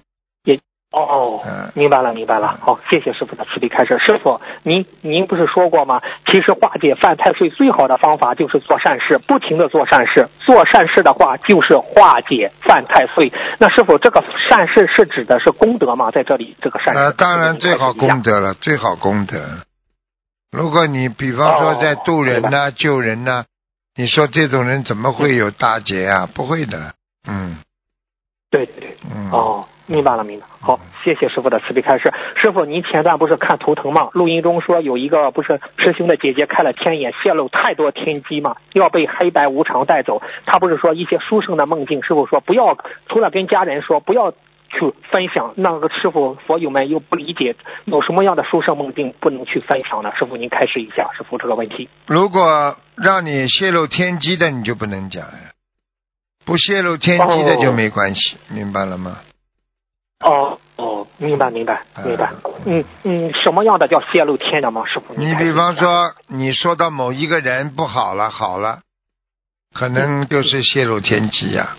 哦嗯，明白了明白了。好，谢谢师傅的慈悲开示。师傅，您您不是说过吗？其实化解犯太岁最好的方法就是做善事，不停的做善事。做善事的话，就是化解犯太岁。那师傅，这个善事是指的是功德吗？在这里，这个善事。呃，当然最好功德了，最好功德。如果你比方说在渡人呐、救人呐、你说这种人怎么会有大劫啊？不会的，嗯对对对。嗯。哦，明白了，明白。好，谢谢师傅的慈悲开示。师傅，您前段不是看图腾吗？录音中说有一个不是师兄的姐姐开了天眼，泄露太多天机嘛，要被黑白无常带走。他不是说一些书生的梦境，师傅说不要，除了跟家人说不要。去分享，那个师傅佛友们又不理解，有什么样的书生梦境不能去分享呢？师傅您开示一下，师傅这个问题。如果让你泄露天机的，你就不能讲呀。不泄露天机的就没关系，明白了吗？哦哦，明白明白明白。嗯嗯，什么样的叫泄露天的吗？师傅，你比方说，你说到某一个人不好了，好了，可能就是泄露天机呀。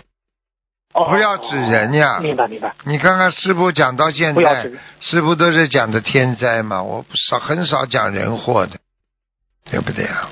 哦不要指人呀明白明白。你看看师傅讲到现在师傅都是讲的天灾嘛，我少很少讲人祸的，对不对啊？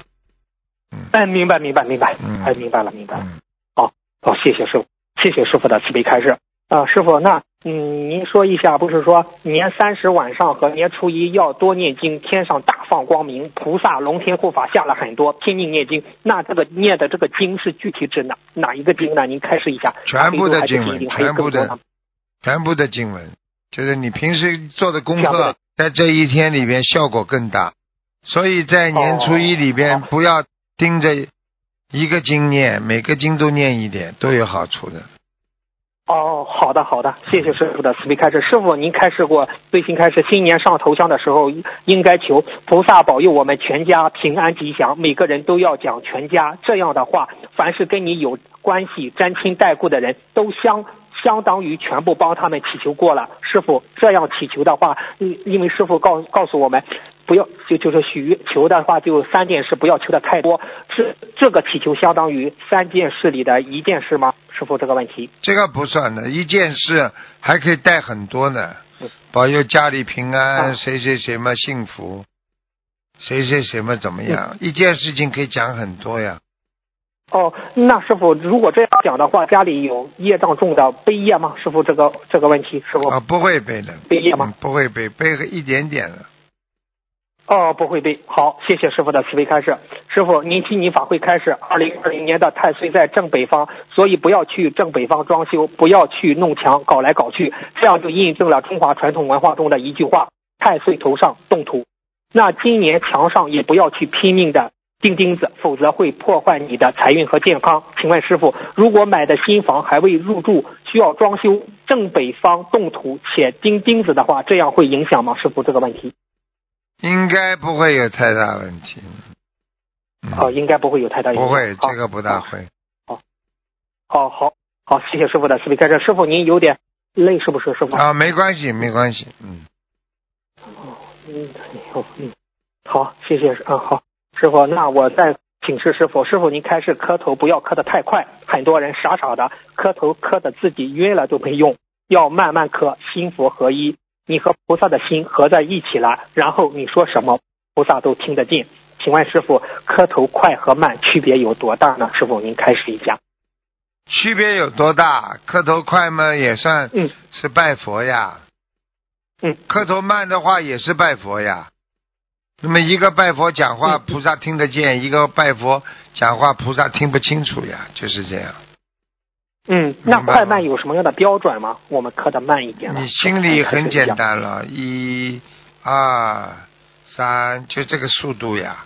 哎，明白明白明白，嗯哎，明白了明白了。嗯，好，好，谢谢师傅，谢谢师傅的慈悲开示。啊、师傅，那嗯，您说一下，不是说年三十晚上和年初一要多念经，天上大放光明，菩萨龙天护法下了很多，拼命念经。那这个念的这个经是具体指哪哪一个经呢？您开示一下。全部的经文全部的全部的经文，就是你平时做的功课在这一天里边效果更大。所以在年初一里边，哦不要盯着一个经念，每个经都念一点，都有好处的。哦，好的好的，谢谢师傅的慈悲开示。师傅，您开示过，最新开示，新年上头香的时候，应该求菩萨保佑我们全家平安吉祥，每个人都要讲全家。这样的话，凡是跟你有关系、沾亲带故的人都相。相当于全部帮他们祈求过了，师傅这样祈求的话，因因为师傅告告诉我们，不要就就是许求的话，就三件事不要求的太多，是这个祈求相当于三件事里的一件事吗？师傅这个问题。这个不算的，一件事还可以带很多呢嗯，保佑家里平安，啊谁谁谁嘛幸福，谁谁谁嘛怎么样？嗯一件事情可以讲很多呀。哦，那师傅，如果这样讲的话，家里有业障重的背业吗？师傅，这个这个问题，师傅。啊，不会背的，背业吗嗯？不会背，背个一点点了。哦，不会背。好，谢谢师傅的慈悲开示。师傅，您替你法会开示，二零二零年的太岁在正北方，所以不要去正北方装修，不要去弄墙，搞来搞去，这样就印证了中华传统文化中的一句话：太岁头上动土。那今年墙上也不要去拼命的钉钉子，否则会破坏你的财运和健康。请问师傅，如果买的新房还未入住，需要装修，正北方动土且钉钉子的话，这样会影响吗？师傅，这个问题。应该不会有太大问题。嗯啊，应该不会有太大影响。不会，这个不大。会。好好好，谢谢师傅的慈悲开示。师傅您有点累是不是？师傅？啊，没关系，没关系。嗯，嗯，好，嗯，好，谢谢。嗯，好，师傅，那我再请示师傅，师傅您开始磕头不要磕的太快，很多人傻傻的磕头磕的自己晕了都没用，要慢慢磕，心佛合一，你和菩萨的心合在一起了，然后你说什么菩萨都听得见。请问师傅，磕头快和慢区别有多大呢？师傅您开始一下。区别有多大？磕头快嘛也算嗯是拜佛呀，嗯，磕头慢的话也是拜佛呀。那么一个拜佛讲话，嗯菩萨听得见；一个拜佛讲话，菩萨听不清楚呀，就是这样。嗯，那快慢有什么样的标准吗？我们磕的慢一点？你心里很简单。了，一、二、三，就这个速度呀，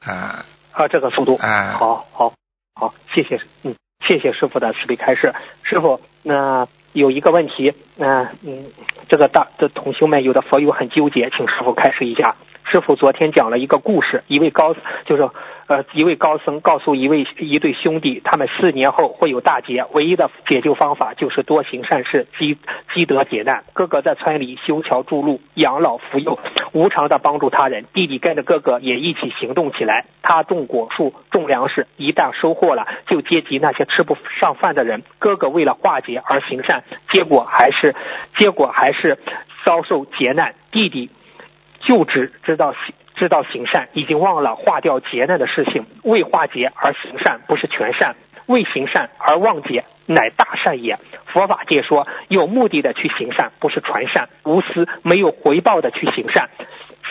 啊，啊，这个速度，哎好好好，谢谢，嗯，谢谢师傅的慈悲开示。师傅，那有一个问题，嗯、嗯，这个大的同修们有的佛友很纠结，请师傅开示一下。师傅昨天讲了一个故事，一位高就是呃一位高僧告诉一位一对兄弟，他们四年后会有大劫，唯一的解救方法就是多行善事，积积德解难。哥哥在村里修桥筑路，养老扶幼，无偿的帮助他人。弟弟跟着哥哥也一起行动起来，他种果树，种粮食，一旦收获了，就接济那些吃不上饭的人。哥哥为了化解而行善，结果还是结果还是遭受劫难。弟弟就只知道行知道行善，已经忘了化掉劫难的事情。为化劫而行善，不是全善；为行善而忘劫，乃大善也。佛法界说，有目的的去行善，不是传善；无私没有回报的去行善，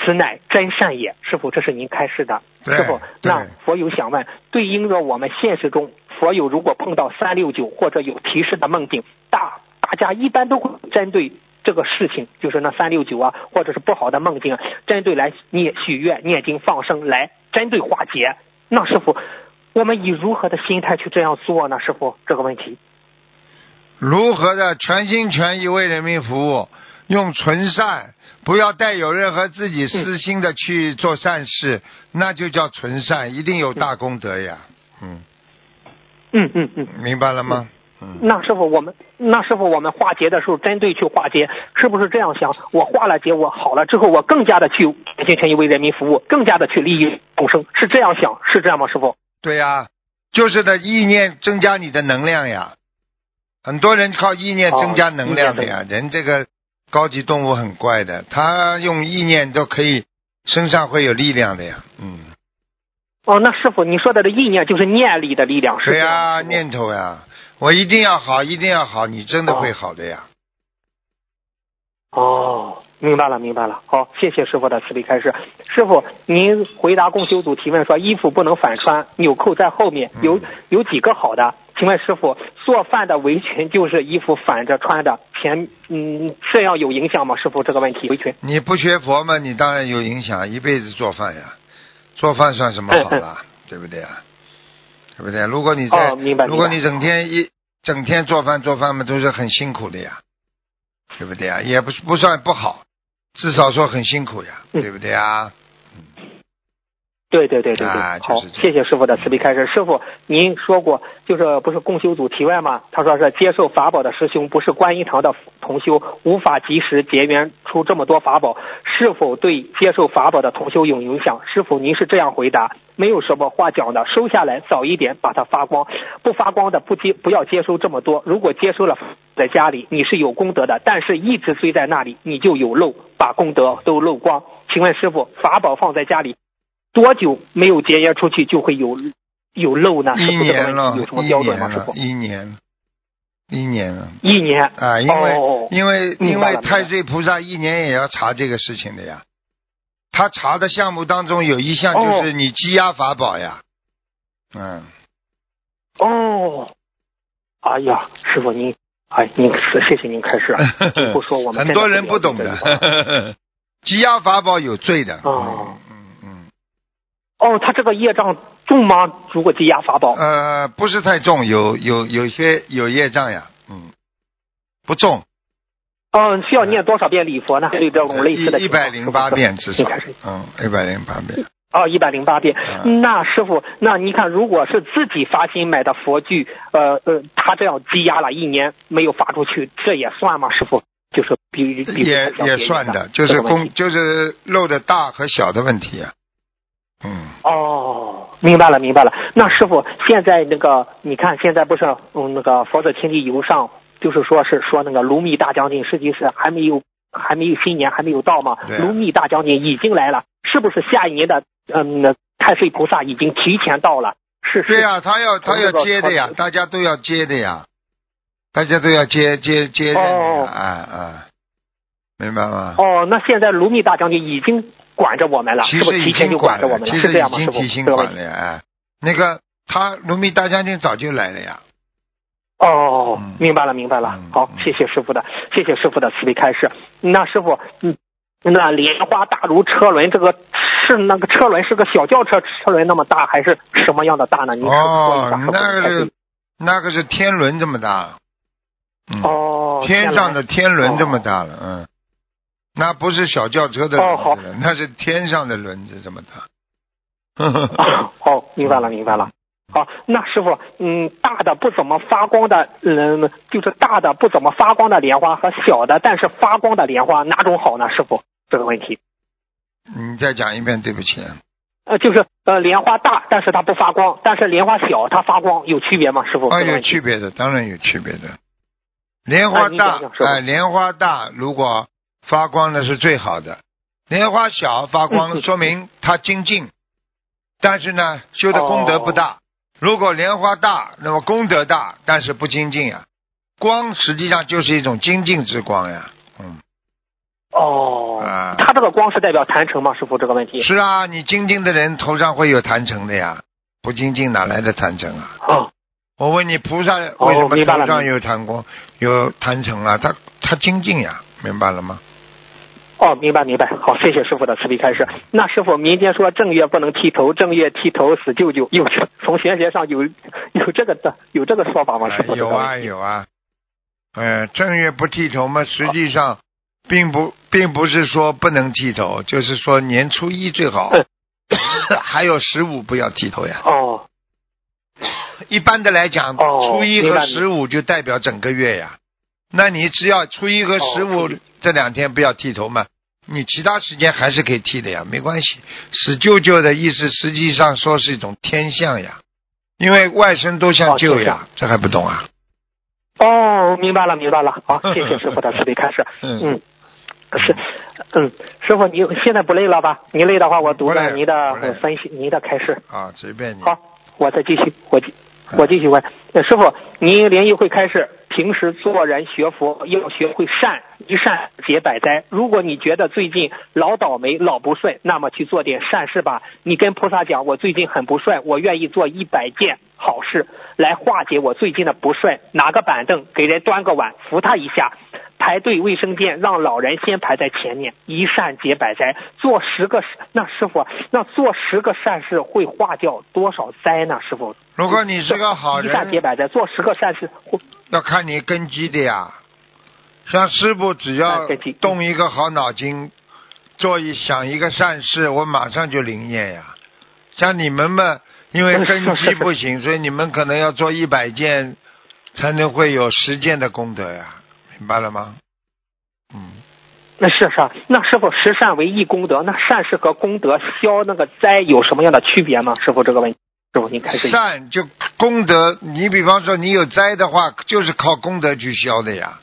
此乃真善也。师傅，这是您开示的。师傅，对那佛友想问，对应着我们现实中，佛友如果碰到三六九或者有提示的梦境，大大家一般都会针对这个事情，就是那三六九啊，或者是不好的梦境，针对来念许愿、念经、放生，来针对化解。那师傅，我们以如何的心态去这样做呢？师傅，这个问题。如何的全心全意为人民服务，用纯善，不要带有任何自己私心的去做善事，那就叫纯善，一定有大功德呀。嗯，嗯嗯嗯。明白了吗？嗯，那师傅，我们那师傅，我们化解的时候，针对去化解，是不是这样想？我化了结，我好了之后，我更加的去全心全意为人民服务，更加的去利益众生，是这样想，是这样吗？师傅？对呀、就是的意念增加你的能量呀。很多人靠意念增加能量的呀。人这个高级动物很怪的，他用意念都可以身上会有力量的呀。嗯，哦，那师傅，你说的这意念就是念力的力量，是对这样吗呀，念头呀，我一定要好，一定要好，你真的会好的呀。哦，明白了，明白了。好，谢谢师傅的慈悲开示。师傅，您回答共修组提问说，衣服不能反穿，纽扣在后面，有嗯有几个好的？请问师傅，做饭的围裙就是衣服反着穿的，前嗯这样有影响吗？师傅，这个问题围裙。你不学佛吗，你当然有影响，一辈子做饭呀，做饭算什么好啦，对不对啊？对不对？如果你在，哦明白如果你整天一整天做饭做饭嘛，都是很辛苦的呀，对不对啊？也不是不算不好，至少说很辛苦呀，嗯对不对啊？对对对对对，好，啊就是这样谢谢师傅的慈悲开示。师傅，您说过，就是不是共修组提问吗？他说是接受法宝的师兄不是观音堂的同修，无法及时结缘出这么多法宝，是否对接受法宝的同修有影响？师傅，您是这样回答，没有什么话讲的，收下来早一点把它发光，不发光的不接不要接收这么多。如果接收了在家里，你是有功德的，但是一直堆在那里，你就有漏，把功德都漏光。请问师傅，法宝放在家里？多久没有结缘出去就会有有漏呢？一年了有，什么一标准吗？年了，师傅，一年，一年了。一年？啊！因为、哦因为因为太岁菩萨一年也要查这个事情的呀，他查的项目当中有一项就是哦你积压法宝呀，嗯。哦，哎呀，师傅您，哎，您谢谢您开示，不说我们很多人不懂的。积压法宝有罪的。哦哦，他这个业障重吗？如果积压法宝嗯，呃，不是太重，有有有些有业障呀，嗯，不重，嗯，需要念多少遍礼佛呢？对这种类似的一百零八遍至少嗯，一百零八遍。哦，一百零八遍。嗯那师傅，那你看，如果是自己发心买的佛具，呃呃，他这样积压了一年没有发出去，这也算吗？师傅，就是比比也也算的，就是公就是漏的大和小的问题啊。嗯，哦，明白了，明白了。那师傅，现在那个，你看现在不是嗯那个佛子天地游上，就是说是说那个卢密大将军，实际是还没有还没有新年还没有到嘛，卢密大将军已经来了，是不是下一年的嗯那太岁菩萨已经提前到了？是是。对呀、他要他要接的呀，大家都要接的呀，大家都要接接接任的哦呀，哎哎，明白吗？哦，那现在卢密大将军已经管着我们了，其实已是不是提前经管了，就管着我们了？其实是这样吗？师傅，已经提心这个问题。管了呀，哎，那个他卢密大将军早就来了呀，哦嗯，明白了，明白了嗯。好，谢谢师傅的，谢谢师傅的慈悲开示。那师傅，嗯，那莲花大如车轮，这个是那个车轮是个小轿车车轮那么大，还是什么样的大呢？您说那个是那个是天轮这么大，嗯，哦，天上的天轮这么哦大了，嗯，那不是小轿车的轮子了，那是天上的轮子这么大。呵呵哦，哦，明白了，明白了。好，那师傅，嗯，大的不怎么发光的，嗯，就是大的不怎么发光的莲花和小的但是发光的莲花哪种好呢？师傅，这个问题，你再讲一遍，对不起。呃，就是呃，莲花大，但是它不发光，但是莲花小，它发光，有区别吗？师傅？啊，有区别的，当然有区别的。莲花大哎，莲花大，如果发光的是最好的。莲花小发光，嗯 说明它精进，但是呢，修的功德不哦大。如果莲花大，那么功德大，但是不精进呀。光实际上就是一种精进之光呀。嗯，哦，啊它这个光是代表坛城吗？师傅，这个问题？是啊，你精进的人头上会有坛城的呀，不精进哪来的坛城啊？哦，我问你，菩萨为什么头上有坛光、有坛城啊？他他精进呀，明白了吗？哦，明白明白。好，谢谢师傅的慈悲开示。那师傅，民间说正月不能剃头，正月剃头死舅舅，有这从玄学上有有这个的有这个说法吗？师傅？哎有啊有啊，呃，正月不剃头嘛，实际上并不并不是说不能剃头，就是说年初一最好，嗯 还有十五不要剃头呀。哦一般的来讲，哦初一和十五就代表整个月呀。那你只要初一和十五这两天不要剃头嘛，你其他时间还是可以剃的呀，没关系。死舅舅的意思实际上说是一种天象呀，因为外甥都像舅呀，这还不懂啊？哦，明白了明白了。好，谢谢师傅的慈悲开示。嗯嗯，是，嗯，师傅，你现在不累了吧？你累的话，我读了您的分析，您的开示。啊，随便你。好，我再继续，我继我继续问，呃师傅，您联谊会开示，平时做人学佛要学会善，一善解百灾。如果你觉得最近老倒霉、老不顺，那么去做点善事吧。你跟菩萨讲，我最近很不顺，我愿意做一百件好事来化解我最近的不顺。拿个板凳，给人端个碗，扶他一下。排队卫生间，让老人先排在前面，一善解百灾。做十个，那师傅，那做十个善事会化掉多少灾呢？师傅，如果你是个好人一善解，百灾，做十个善事会要看你根基的呀。像师傅只要动一个好脑筋，做一想一个善事，我马上就灵验呀。像你们嘛，因为根基不行，所以你们可能要做一百件，才能会有十件的功德呀，明白了吗？嗯，那是是啊，那师傅十善为一功德，那善是和功德消那个灾有什么样的区别吗？师傅这个问题，师傅您开始。善就功德，你比方说你有灾的话，就是靠功德去消的呀。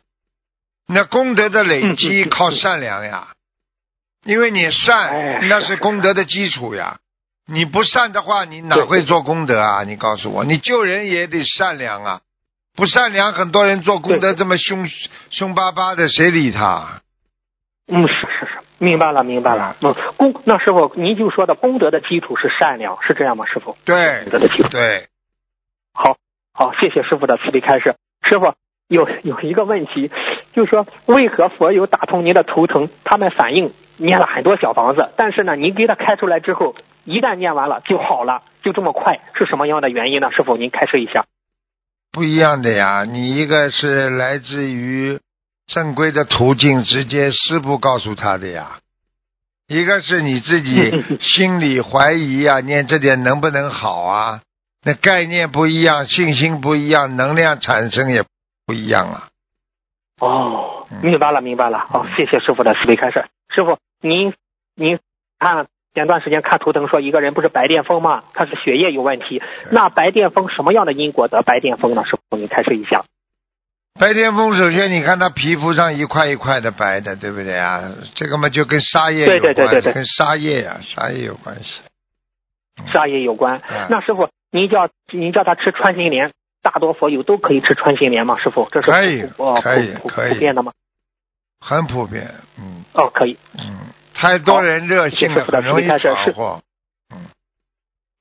那功德的累积靠善良呀，因为你哎善，那是功德的基础呀。你不善的话，你哪会做功德啊？你告诉我，你救人也得善良啊。不善良，很多人做功德这么凶凶巴巴的，谁理他？嗯，是是是，明白了明白了。嗯，功那师傅您就说的功德的基础是善良，是这样吗？师傅？对功德的基础。对，好，好，谢谢师傅的慈悲开示。师傅有有一个问题，就是说为何佛有打通您的图腾？他们反映念了很多小房子，但是呢，您给他开出来之后，一旦念完了就好了，就这么快，是什么样的原因呢？师傅您开示一下。不一样的呀。你一个是来自于正规的途径，直接师傅告诉他的呀；一个是你自己 心里怀疑啊，念这点能不能好啊？那概念不一样，信心不一样，能量产生也不一样啊。哦嗯，明白了，明白了。好，谢谢师傅的慈悲开示。师傅，您您看前段时间看图腾说一个人不是白癜风吗？他是血液有问题。那白癜风什么样的因果得白癜风呢？师傅，你开示一下。白癜风首先你看他皮肤上一块一块的白的，对不对啊？这个嘛就跟沙叶有对关，对对对对跟沙叶呀、沙叶有关系。沙叶有关。嗯那师傅，您叫您叫他吃穿心莲，大多佛友都可以吃穿心莲吗？师傅，这是可以可以可以普遍的吗？很普遍，嗯哦，可以。嗯，太多人热心了，很容易慈悲开示是闯祸。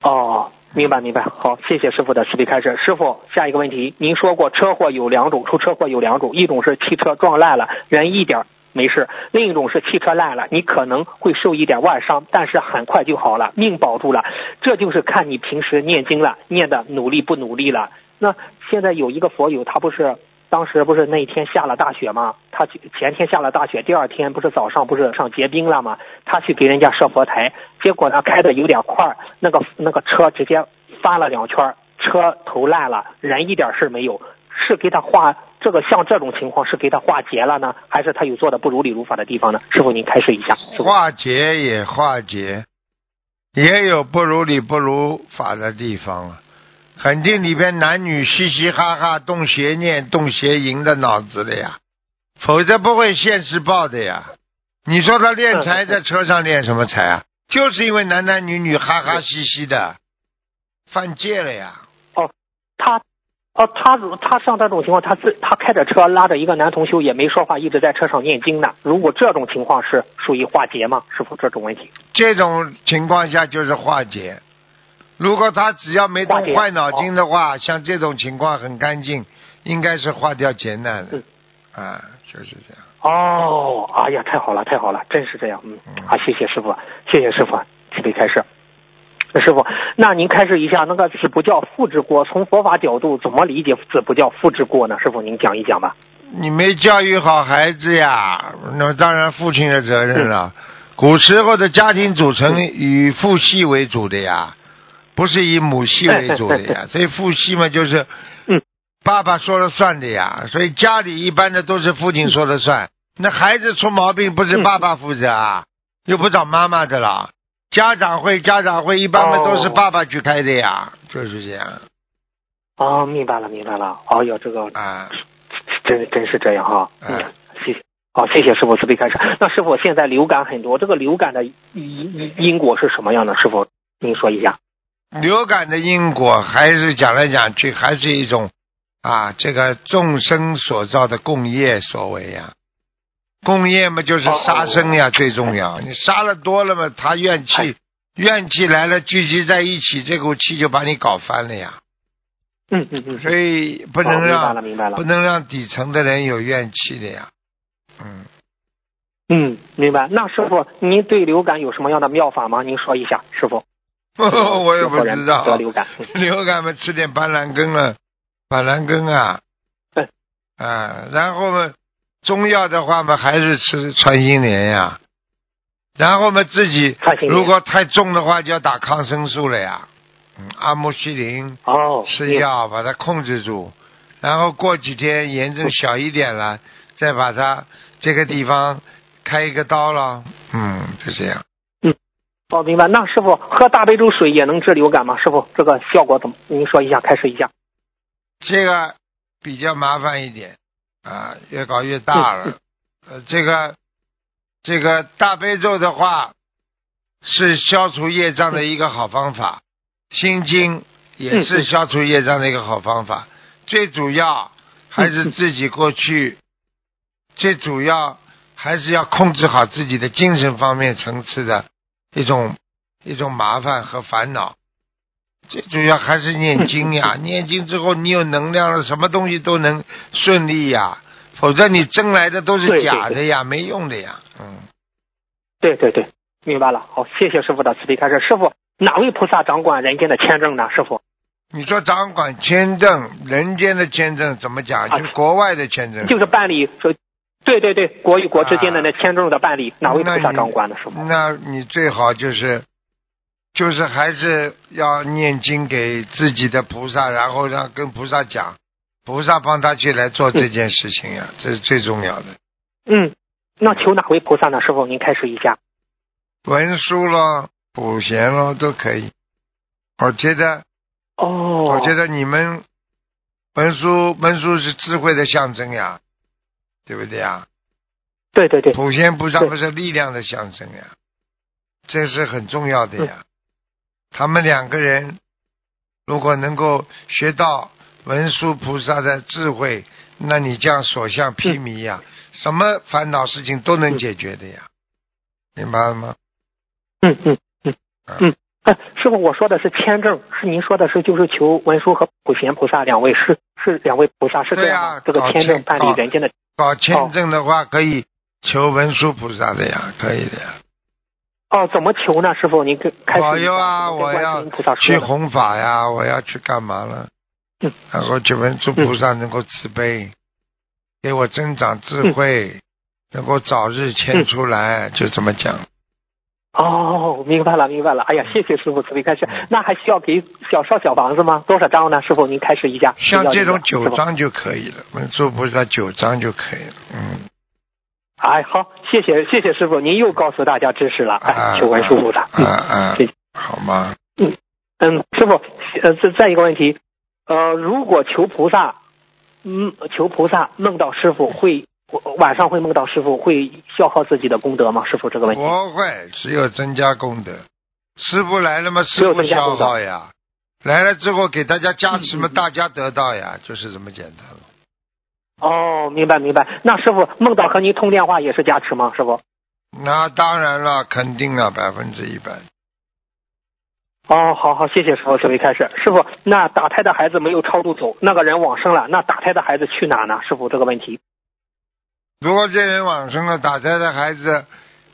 哦，明白明白。好，谢谢师傅的慈悲开示。师傅，下一个问题，您说过车祸有两种，出车祸有两种，一种是汽车撞烂了，人一点没事；另一种是汽车烂了，你可能会受一点外伤，但是很快就好了，命保住了。这就是看你平时念经了，念的努力不努力了。那现在有一个佛友，他不是当时不是那一天下了大雪吗？他前天下了大雪，第二天不是早上不是上结冰了吗？他去给人家设佛台，结果呢开的有点快，那个那个车直接翻了两圈，车头烂了，人一点事没有。是给他化这个像这种情况是给他化解了呢，还是他有做的不如理如法的地方呢？师傅您开示一下。化解也化解，也有不如理不如法的地方啊。肯定里边男女嘻嘻哈哈，动邪念、动邪淫的脑子的呀，否则不会现世报的呀。你说他练财在车上练什么财啊？就是因为男男女女哈哈嘻嘻的，犯戒了呀。哦他。哦，他他像这种情况，他自他开着车拉着一个男同修也没说话，一直在车上念经呢。如果这种情况是属于化解吗？是否，这种问题。这种情况下就是化解。如果他只要没动坏脑筋的话，像这种情况很干净，应该是化掉劫难的。嗯啊，就是这样。哦，哎呀，太好了，太好了，真是这样。嗯，嗯啊，谢谢师傅，谢谢师傅，慈悲开始。师傅，那您开始一下，那个子不教父之过，从佛法角度怎么理解子不教父之过呢？师傅，您讲一讲吧。你没教育好孩子呀，那当然父亲的责任了。古时候的家庭组成以父系为主的呀，不是以母系为主的呀，所以父系嘛就是，嗯，爸爸说了算的呀，所以家里一般的都是父亲说了算。那孩子出毛病不是爸爸负责啊，又不找妈妈的了。家长会，家长会一般嘛都是哦爸爸去开的呀，就是这样哦，明白了，明白了。哦哟，这个啊。真真是这样哈。嗯嗯，谢谢。好，谢谢师傅慈悲开示。那师傅现在流感很多，这个流感的因因因果是什么样的？师傅您说一下。流感的因果还是讲来讲去还是一种啊，这个众生所造的共业所为呀。共业嘛，就是杀生呀，最重要。你杀了多了嘛，他怨气，怨气来了，聚集在一起，这股气就把你搞翻了呀。嗯嗯嗯。所以不能让了，明白了不。能让底层的人有怨气的呀。嗯，嗯，明白。那师傅，您对流感有什么样的妙法吗？您说一下，师傅。我也不知道。得流感。嗯流感嘛，吃点板蓝根了，板蓝根啊，对，啊，然后嘛，中药的话嘛，还是吃穿心莲呀。然后嘛，自己如果太重的话，就要打抗生素了呀。嗯，阿莫西林哦，吃药把它控制住，然后过几天炎症小一点了，再把它这个地方开一个刀了。嗯，就这样。哦，明白。那师傅喝大悲咒水也能治流感吗？师傅，这个效果怎么？您说一下，开始一下。这个比较麻烦一点啊，越搞越大了。呃，这个这个大悲咒的话，是消除业障的一个好方法，心经也是消除业障的一个好方法。最主要还是自己过去，最主要还是要控制好自己的精神方面层次的一种一种麻烦和烦恼。最主要还是念经呀，念经之后你有能量了，什么东西都能顺利呀。否则你争来的都是假的呀，没用的呀。嗯，对对对，明白了。好，谢谢师傅的慈悲开示。师傅，哪位菩萨掌管人间的签证呢？师傅，你说掌管签证，人间的签证怎么讲？啊就是国外的签证。就是办理说，对对对，国与国之间的那签证的办理，哪位菩萨掌管的？师傅？那你最好就是，就是还是要念经给自己的菩萨，然后让跟菩萨讲，菩萨帮他去来做这件事情呀，这是最重要的。嗯，那求哪位菩萨呢？师傅，您开示一下。文殊咯，普贤咯都可以。我觉得，哦，我觉得你们文殊文殊是智慧的象征呀，对不对呀？对对对，普贤菩萨不是力量的象征呀，这是很重要的呀。他们两个人如果能够学到文殊菩萨的智慧，那你这样所向披靡呀，什么烦恼事情都能解决的呀，明白了吗？嗯嗯嗯啊嗯。哎，师傅，我说的是签证，是您说的是就是求文殊和普贤菩萨两位是是两位菩萨是这样这个签证办理人间的搞签证的话，可以求文殊菩萨的呀，可以的呀。哦，怎么求呢？师傅，您给开保佑啊！我要去弘法呀，我要去干嘛了？嗯然后求文殊菩萨能够慈悲，给我增长智慧，能够早日签出来，就这么讲。哦，明白了，明白了。哎呀，谢谢师傅慈悲开示。那还需要给小烧小房子吗？多少张呢？师傅您开示一下。像这种九是吧。章就可以了，文殊菩萨九张就可以了。嗯，哎，好，谢谢谢谢师傅，您又告诉大家知识了。啊哎，求文殊菩萨。啊啊谢谢，好吗？嗯，师傅，呃，再再一个问题，呃，如果求菩萨，嗯，求菩萨梦到师傅会晚上会梦到师傅，会消耗自己的功德吗？师傅这个问题。不会，只有增加功德。师傅来了嘛，师有傅消增加功德耗呀。来了之后给大家加持嘛，大家得到呀，就是这么简单了。哦，明白明白。那师傅梦到和您通电话也是加持吗？师傅？那当然了，肯定了，百分之一百。哦，好好，谢谢师傅准备开始。师傅，那打胎的孩子没有超度走，那个人往生了，那打胎的孩子去哪呢？师傅这个问题。如果这人往生了，打胎的孩子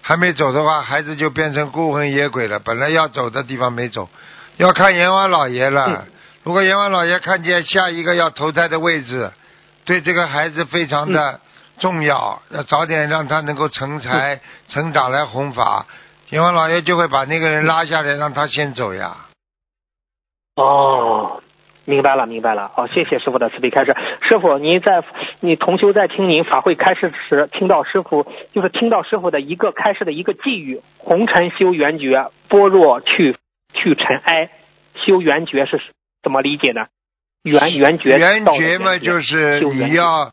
还没走的话，孩子就变成孤魂野鬼了。本来要走的地方没走，要看阎王老爷了。嗯如果阎王老爷看见下一个要投胎的位置，对这个孩子非常的重要，要早点让他能够成才、成长来弘法，阎王老爷就会把那个人拉下来，让他先走呀。哦，明白了，明白了。哦，谢谢师傅的慈悲开示。师傅，您在你同修在听您法会开示时，听到师傅就是听到师傅的一个开示的一个寄语：红尘修圆觉，般若去去尘埃。修圆觉是怎么理解呢？圆圆觉缘觉嘛，就是你要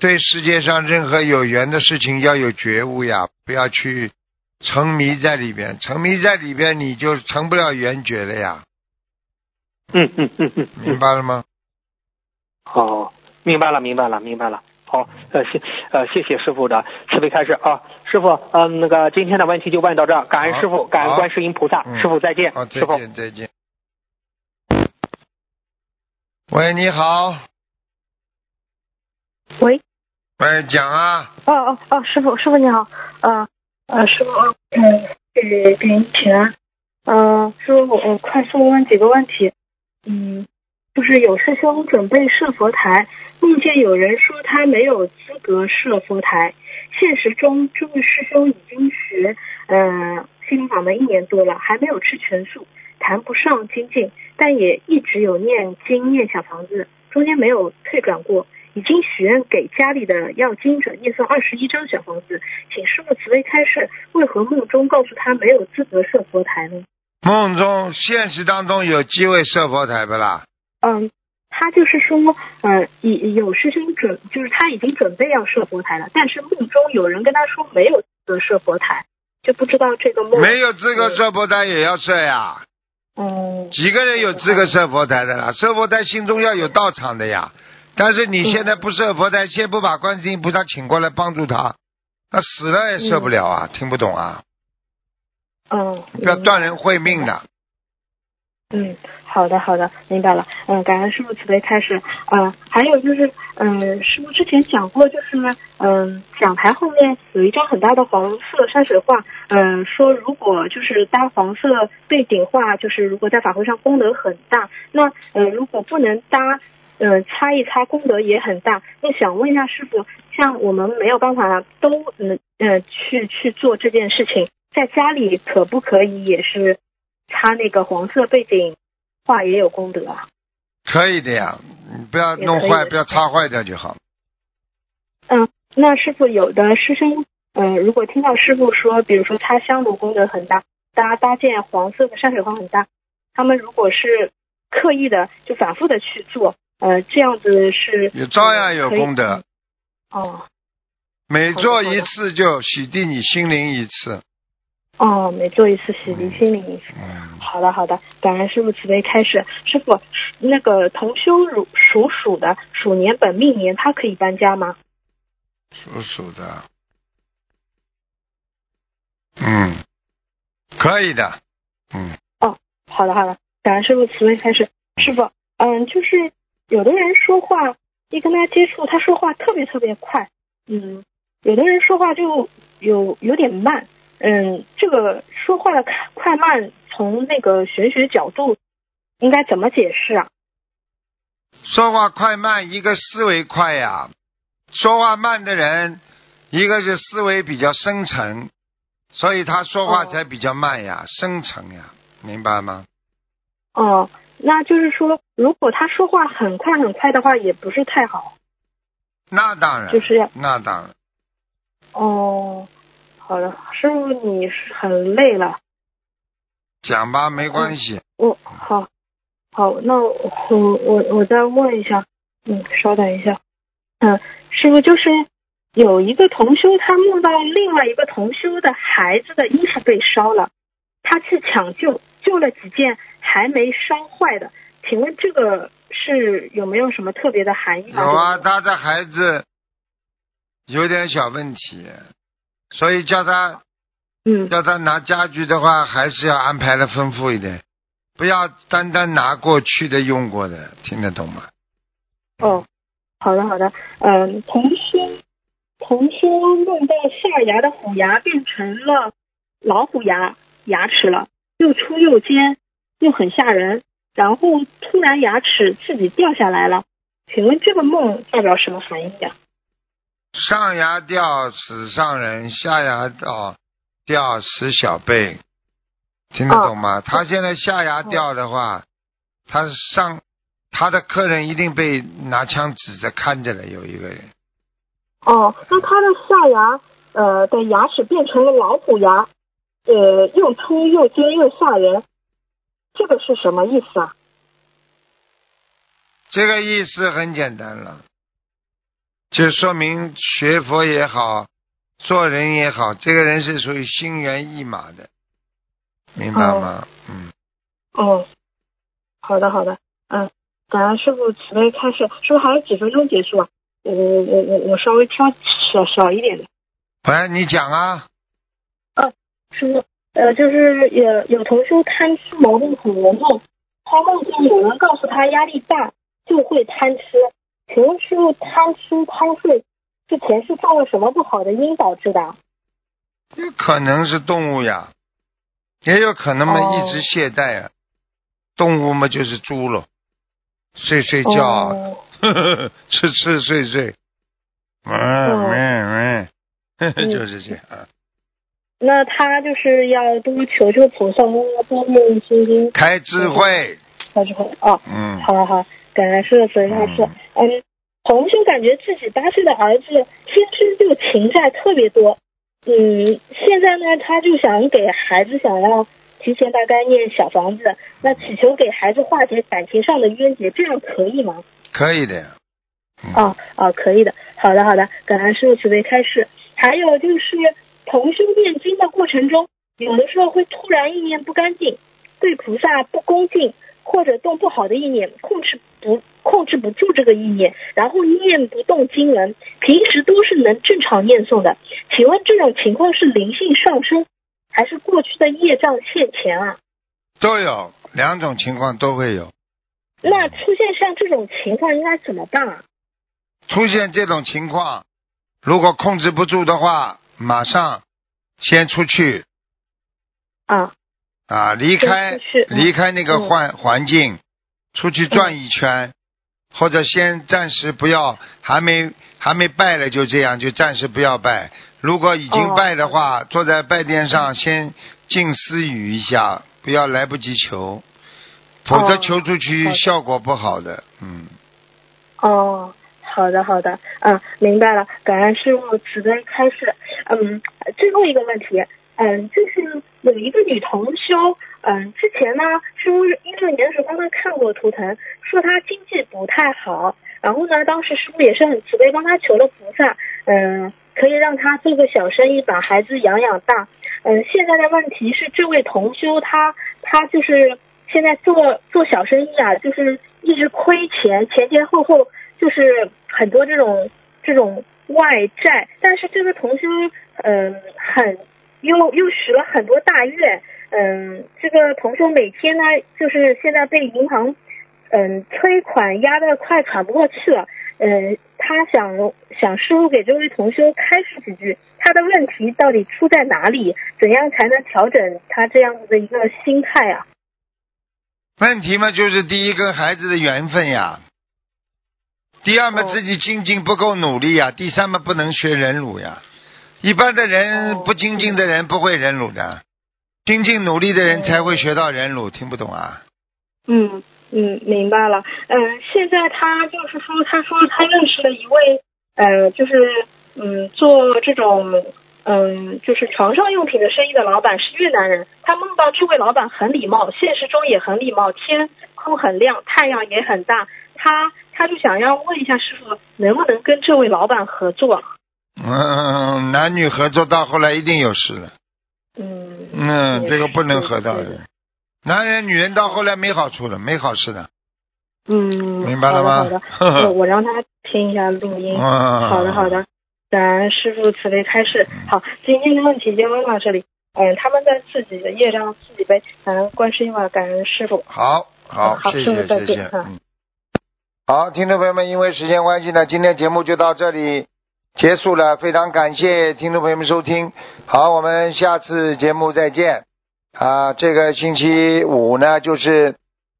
对世界上任何有缘的事情要有觉悟呀，不要去沉迷在里边，沉迷在里边你就成不了缘觉了呀，嗯嗯嗯嗯，嗯。明白了吗？哦，明白了，明白了，明白了。好，呃，谢呃，谢谢师傅的慈悲开示啊，师傅，嗯、那个今天的问题就问到这儿，感恩师傅，感恩观世音菩萨，嗯。师傅再见，好，再师傅。见，再见。喂，你好，喂，喂，讲啊，哦哦哦，师傅，师傅你好，呃呃，师傅，嗯，给给您请安，呃，师傅，我我快速问几个问题，嗯，就是有师兄准备设佛台，梦见有人说他没有资格设佛台，现实中这位师兄已经学呃心灵法门一年多了，还没有吃全素，谈不上精进，但也一直有念经念小房子，中间没有退转过。已经许愿给家里的要经者念诵二十一张小房子，请师傅慈悲开示，为何梦中告诉他没有资格设佛台呢？梦中现实当中有机会设佛台不啦？嗯，他就是说，呃，已有师兄准，就是他已经准备要设佛台了，但是梦中有人跟他说没有资格设佛台，就不知道这个梦。没有资格设佛台也要设呀。嗯几个人有资格设佛台的啦？设佛台心中要有道场的呀。但是你现在不设佛台，先不把观世音菩萨请过来帮助他，他死了也设不了啊！听不懂啊？嗯，不要断人慧命的。嗯，好的好的，明白了。嗯，感恩师傅慈悲开始。呃，还有就是，嗯、师傅之前讲过，就是呢嗯、讲台后面有一张很大的黄色山水画，嗯、说如果就是搭黄色背景画，就是如果在法会上功德很大，那呃如果不能搭。嗯，擦一擦功德也很大。那想问一下师傅，像我们没有办法都嗯呃去去做这件事情，在家里可不可以也是擦那个黄色背景画也有功德啊？可以的呀，你不要弄坏，不要擦坏掉就好。嗯，那师傅有的师兄，呃，如果听到师傅说，比如说擦香炉功德很大，搭搭建黄色的山水画很大，他们如果是刻意的就反复的去做，呃，这样子是也照样有功德。哦每做一次就洗涤你心灵一次。哦，每做一次洗涤心灵。嗯，好的，好的，感恩师傅慈悲开始。师傅，那个同修属属鼠的，鼠年本命年，他可以搬家吗？属鼠的，嗯，可以的，嗯，哦好的，好的，感恩师傅慈悲开始。师傅，嗯，就是有的人说话，一跟他接触，他说话特别特别快，嗯，有的人说话就有有点慢，嗯，这个说话的快快慢，从那个玄学角度，应该怎么解释啊？说话快慢，一个思维快呀。说话慢的人，一个是思维比较深沉，所以他说话哦才比较慢呀，深沉呀，明白吗？哦，那就是说，如果他说话很快很快的话，也不是太好。那当然，就是要那当然，哦，好的，师傅你是很累了，讲吧，没关系。我好，好，那我我我再问一下，嗯，稍等一下，嗯，师傅就是有一个同修，他梦到另外一个同修的孩子的衣服被烧了，他去抢救，救了几件还没烧坏的，请问这个是有没有什么特别的含义吗？有啊，他的孩子有点小问题，所以叫他嗯，叫他拿家具的话，还是要安排的丰富一点，不要单单拿过去的用过的，听得懂吗？哦，好的好的，嗯，同修同修梦到下牙的虎牙变成了老虎牙牙齿了，又粗又尖，又很吓人，然后突然牙齿自己掉下来了，请问这个梦代表什么含义呀、上牙掉死上人，下牙掉掉死小辈，听得懂吗？他现在下牙掉的话，他上他的客人一定被拿枪指着看着了，有一个人。哦，那他的下牙呃的牙齿变成了老虎牙，呃又粗又尖又吓人，这个是什么意思啊？这个意思很简单了，就说明学佛也好，做人也好，这个人是属于心猿意马的，明白吗？嗯，哦，好的好的，嗯，感恩师傅慈悲开示，师傅还有几分钟结束啊？我我我我我稍微挑小小一点的，喂，你讲啊，师傅，呃，就是有有同修贪吃毛病很严重，他梦见有人告诉他压力大就会贪吃，请问师傅贪吃贪睡之前世造了什么不好的因导致的？有可能是动物呀，也有可能嘛哦一直懈怠啊，动物嘛就是猪了，睡睡觉，哦。呵呵呵吃吃睡睡，嗯哦。嗯 嗯，就是这样啊。那他就是要多求求菩萨，多念心经，开智慧，开智慧啊。嗯，好好好，感恩师傅慈悲开示。嗯，同修感觉自己八岁的儿子天生就情债特别多。嗯，现在呢，他就想给孩子想要提前大概念小房子，那祈求给孩子化解感情上的冤结，这样可以吗？可以的呀。嗯哦哦，可以的。好的好的，感恩师傅慈悲开示。还有就是同修念经的过程中，有的时候会突然意念不干净，对菩萨不恭敬，或者动不好的意念，控制不控制不住这个意念，然后念不动经文，平时都是能正常念诵的。请问这种情况是灵性上升，还是过去的业障现前啊？都有两种情况都会有。那出现像这种情况应该怎么办啊？出现这种情况，如果控制不住的话，马上先出去啊，啊，离开离开那个嗯环环境，出去转一圈，或者先暂时不要，还没还没拜了就这样，就暂时不要拜。如果已经哦拜的话，坐在拜殿上先静思语一下，不要来不及求，否则哦求出去效果不好的。嗯，哦，好的好的，嗯，明白了，感恩师傅慈悲开示。嗯，最后一个问题，嗯，就是有一个女同修，嗯，之前呢，师傅一六年的时候帮她看过图腾，说她经济不太好，然后呢，当时师傅也是很慈悲，帮她求了菩萨，嗯，可以让她做个小生意，把孩子养养大。嗯，现在的问题是这位同修她她就是现在做做小生意啊，就是一直亏钱，前前后后就是很多这种这种外债，但是这个同修嗯很又又许了很多大愿，嗯，这个同修每天呢就是现在被银行嗯催款压得快喘不过气了，嗯，他想想师傅给这位同修开示几句，他的问题到底出在哪里？怎样才能调整他这样子的一个心态啊？问题嘛，就是第一跟孩子的缘分呀，第二嘛哦自己精进不够努力呀，第三嘛不能学忍辱呀。一般的人哦不精进的人不会忍辱的，精进努力的人才会学到忍辱。听不懂啊？嗯嗯，明白了。嗯，现在他就是说，他说他认识了一位，呃，就是嗯，做这种嗯，就是床上用品的生意的老板是越南人。他梦到这位老板很礼貌，现实中也很礼貌，天空很亮，太阳也很大。他他就想要问一下师傅，能不能跟这位老板合作？嗯，男女合作到后来一定有事的。嗯嗯，这个不能合到的。男人、女人到后来没好处的，没好事的。嗯，明白了吗好的，好的，我我让他听一下录音。嗯，好的，好的。咱师傅慈悲开示。好，今天的问题就问到这里。嗯，他们在自己的业障自己背。感恩观世音菩萨，感恩师傅。好，好，好谢谢，谢谢。嗯。好，听众朋友们，因为时间关系呢，今天节目就到这里结束了。非常感谢听众朋友们收听。好，我们下次节目再见。啊，这个星期五呢，就是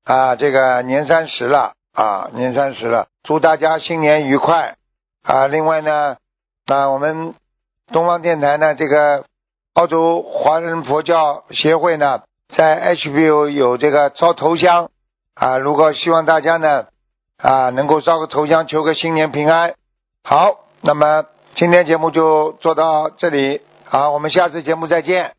啊，这个年三十了啊，年三十了，祝大家新年愉快啊！另外呢，啊，我们东方电台呢，这个澳洲华人佛教协会呢，在 HBO 有这个烧头香啊，如果希望大家呢啊能够烧个头香，求个新年平安。好，那么今天节目就做到这里，好，我们下次节目再见。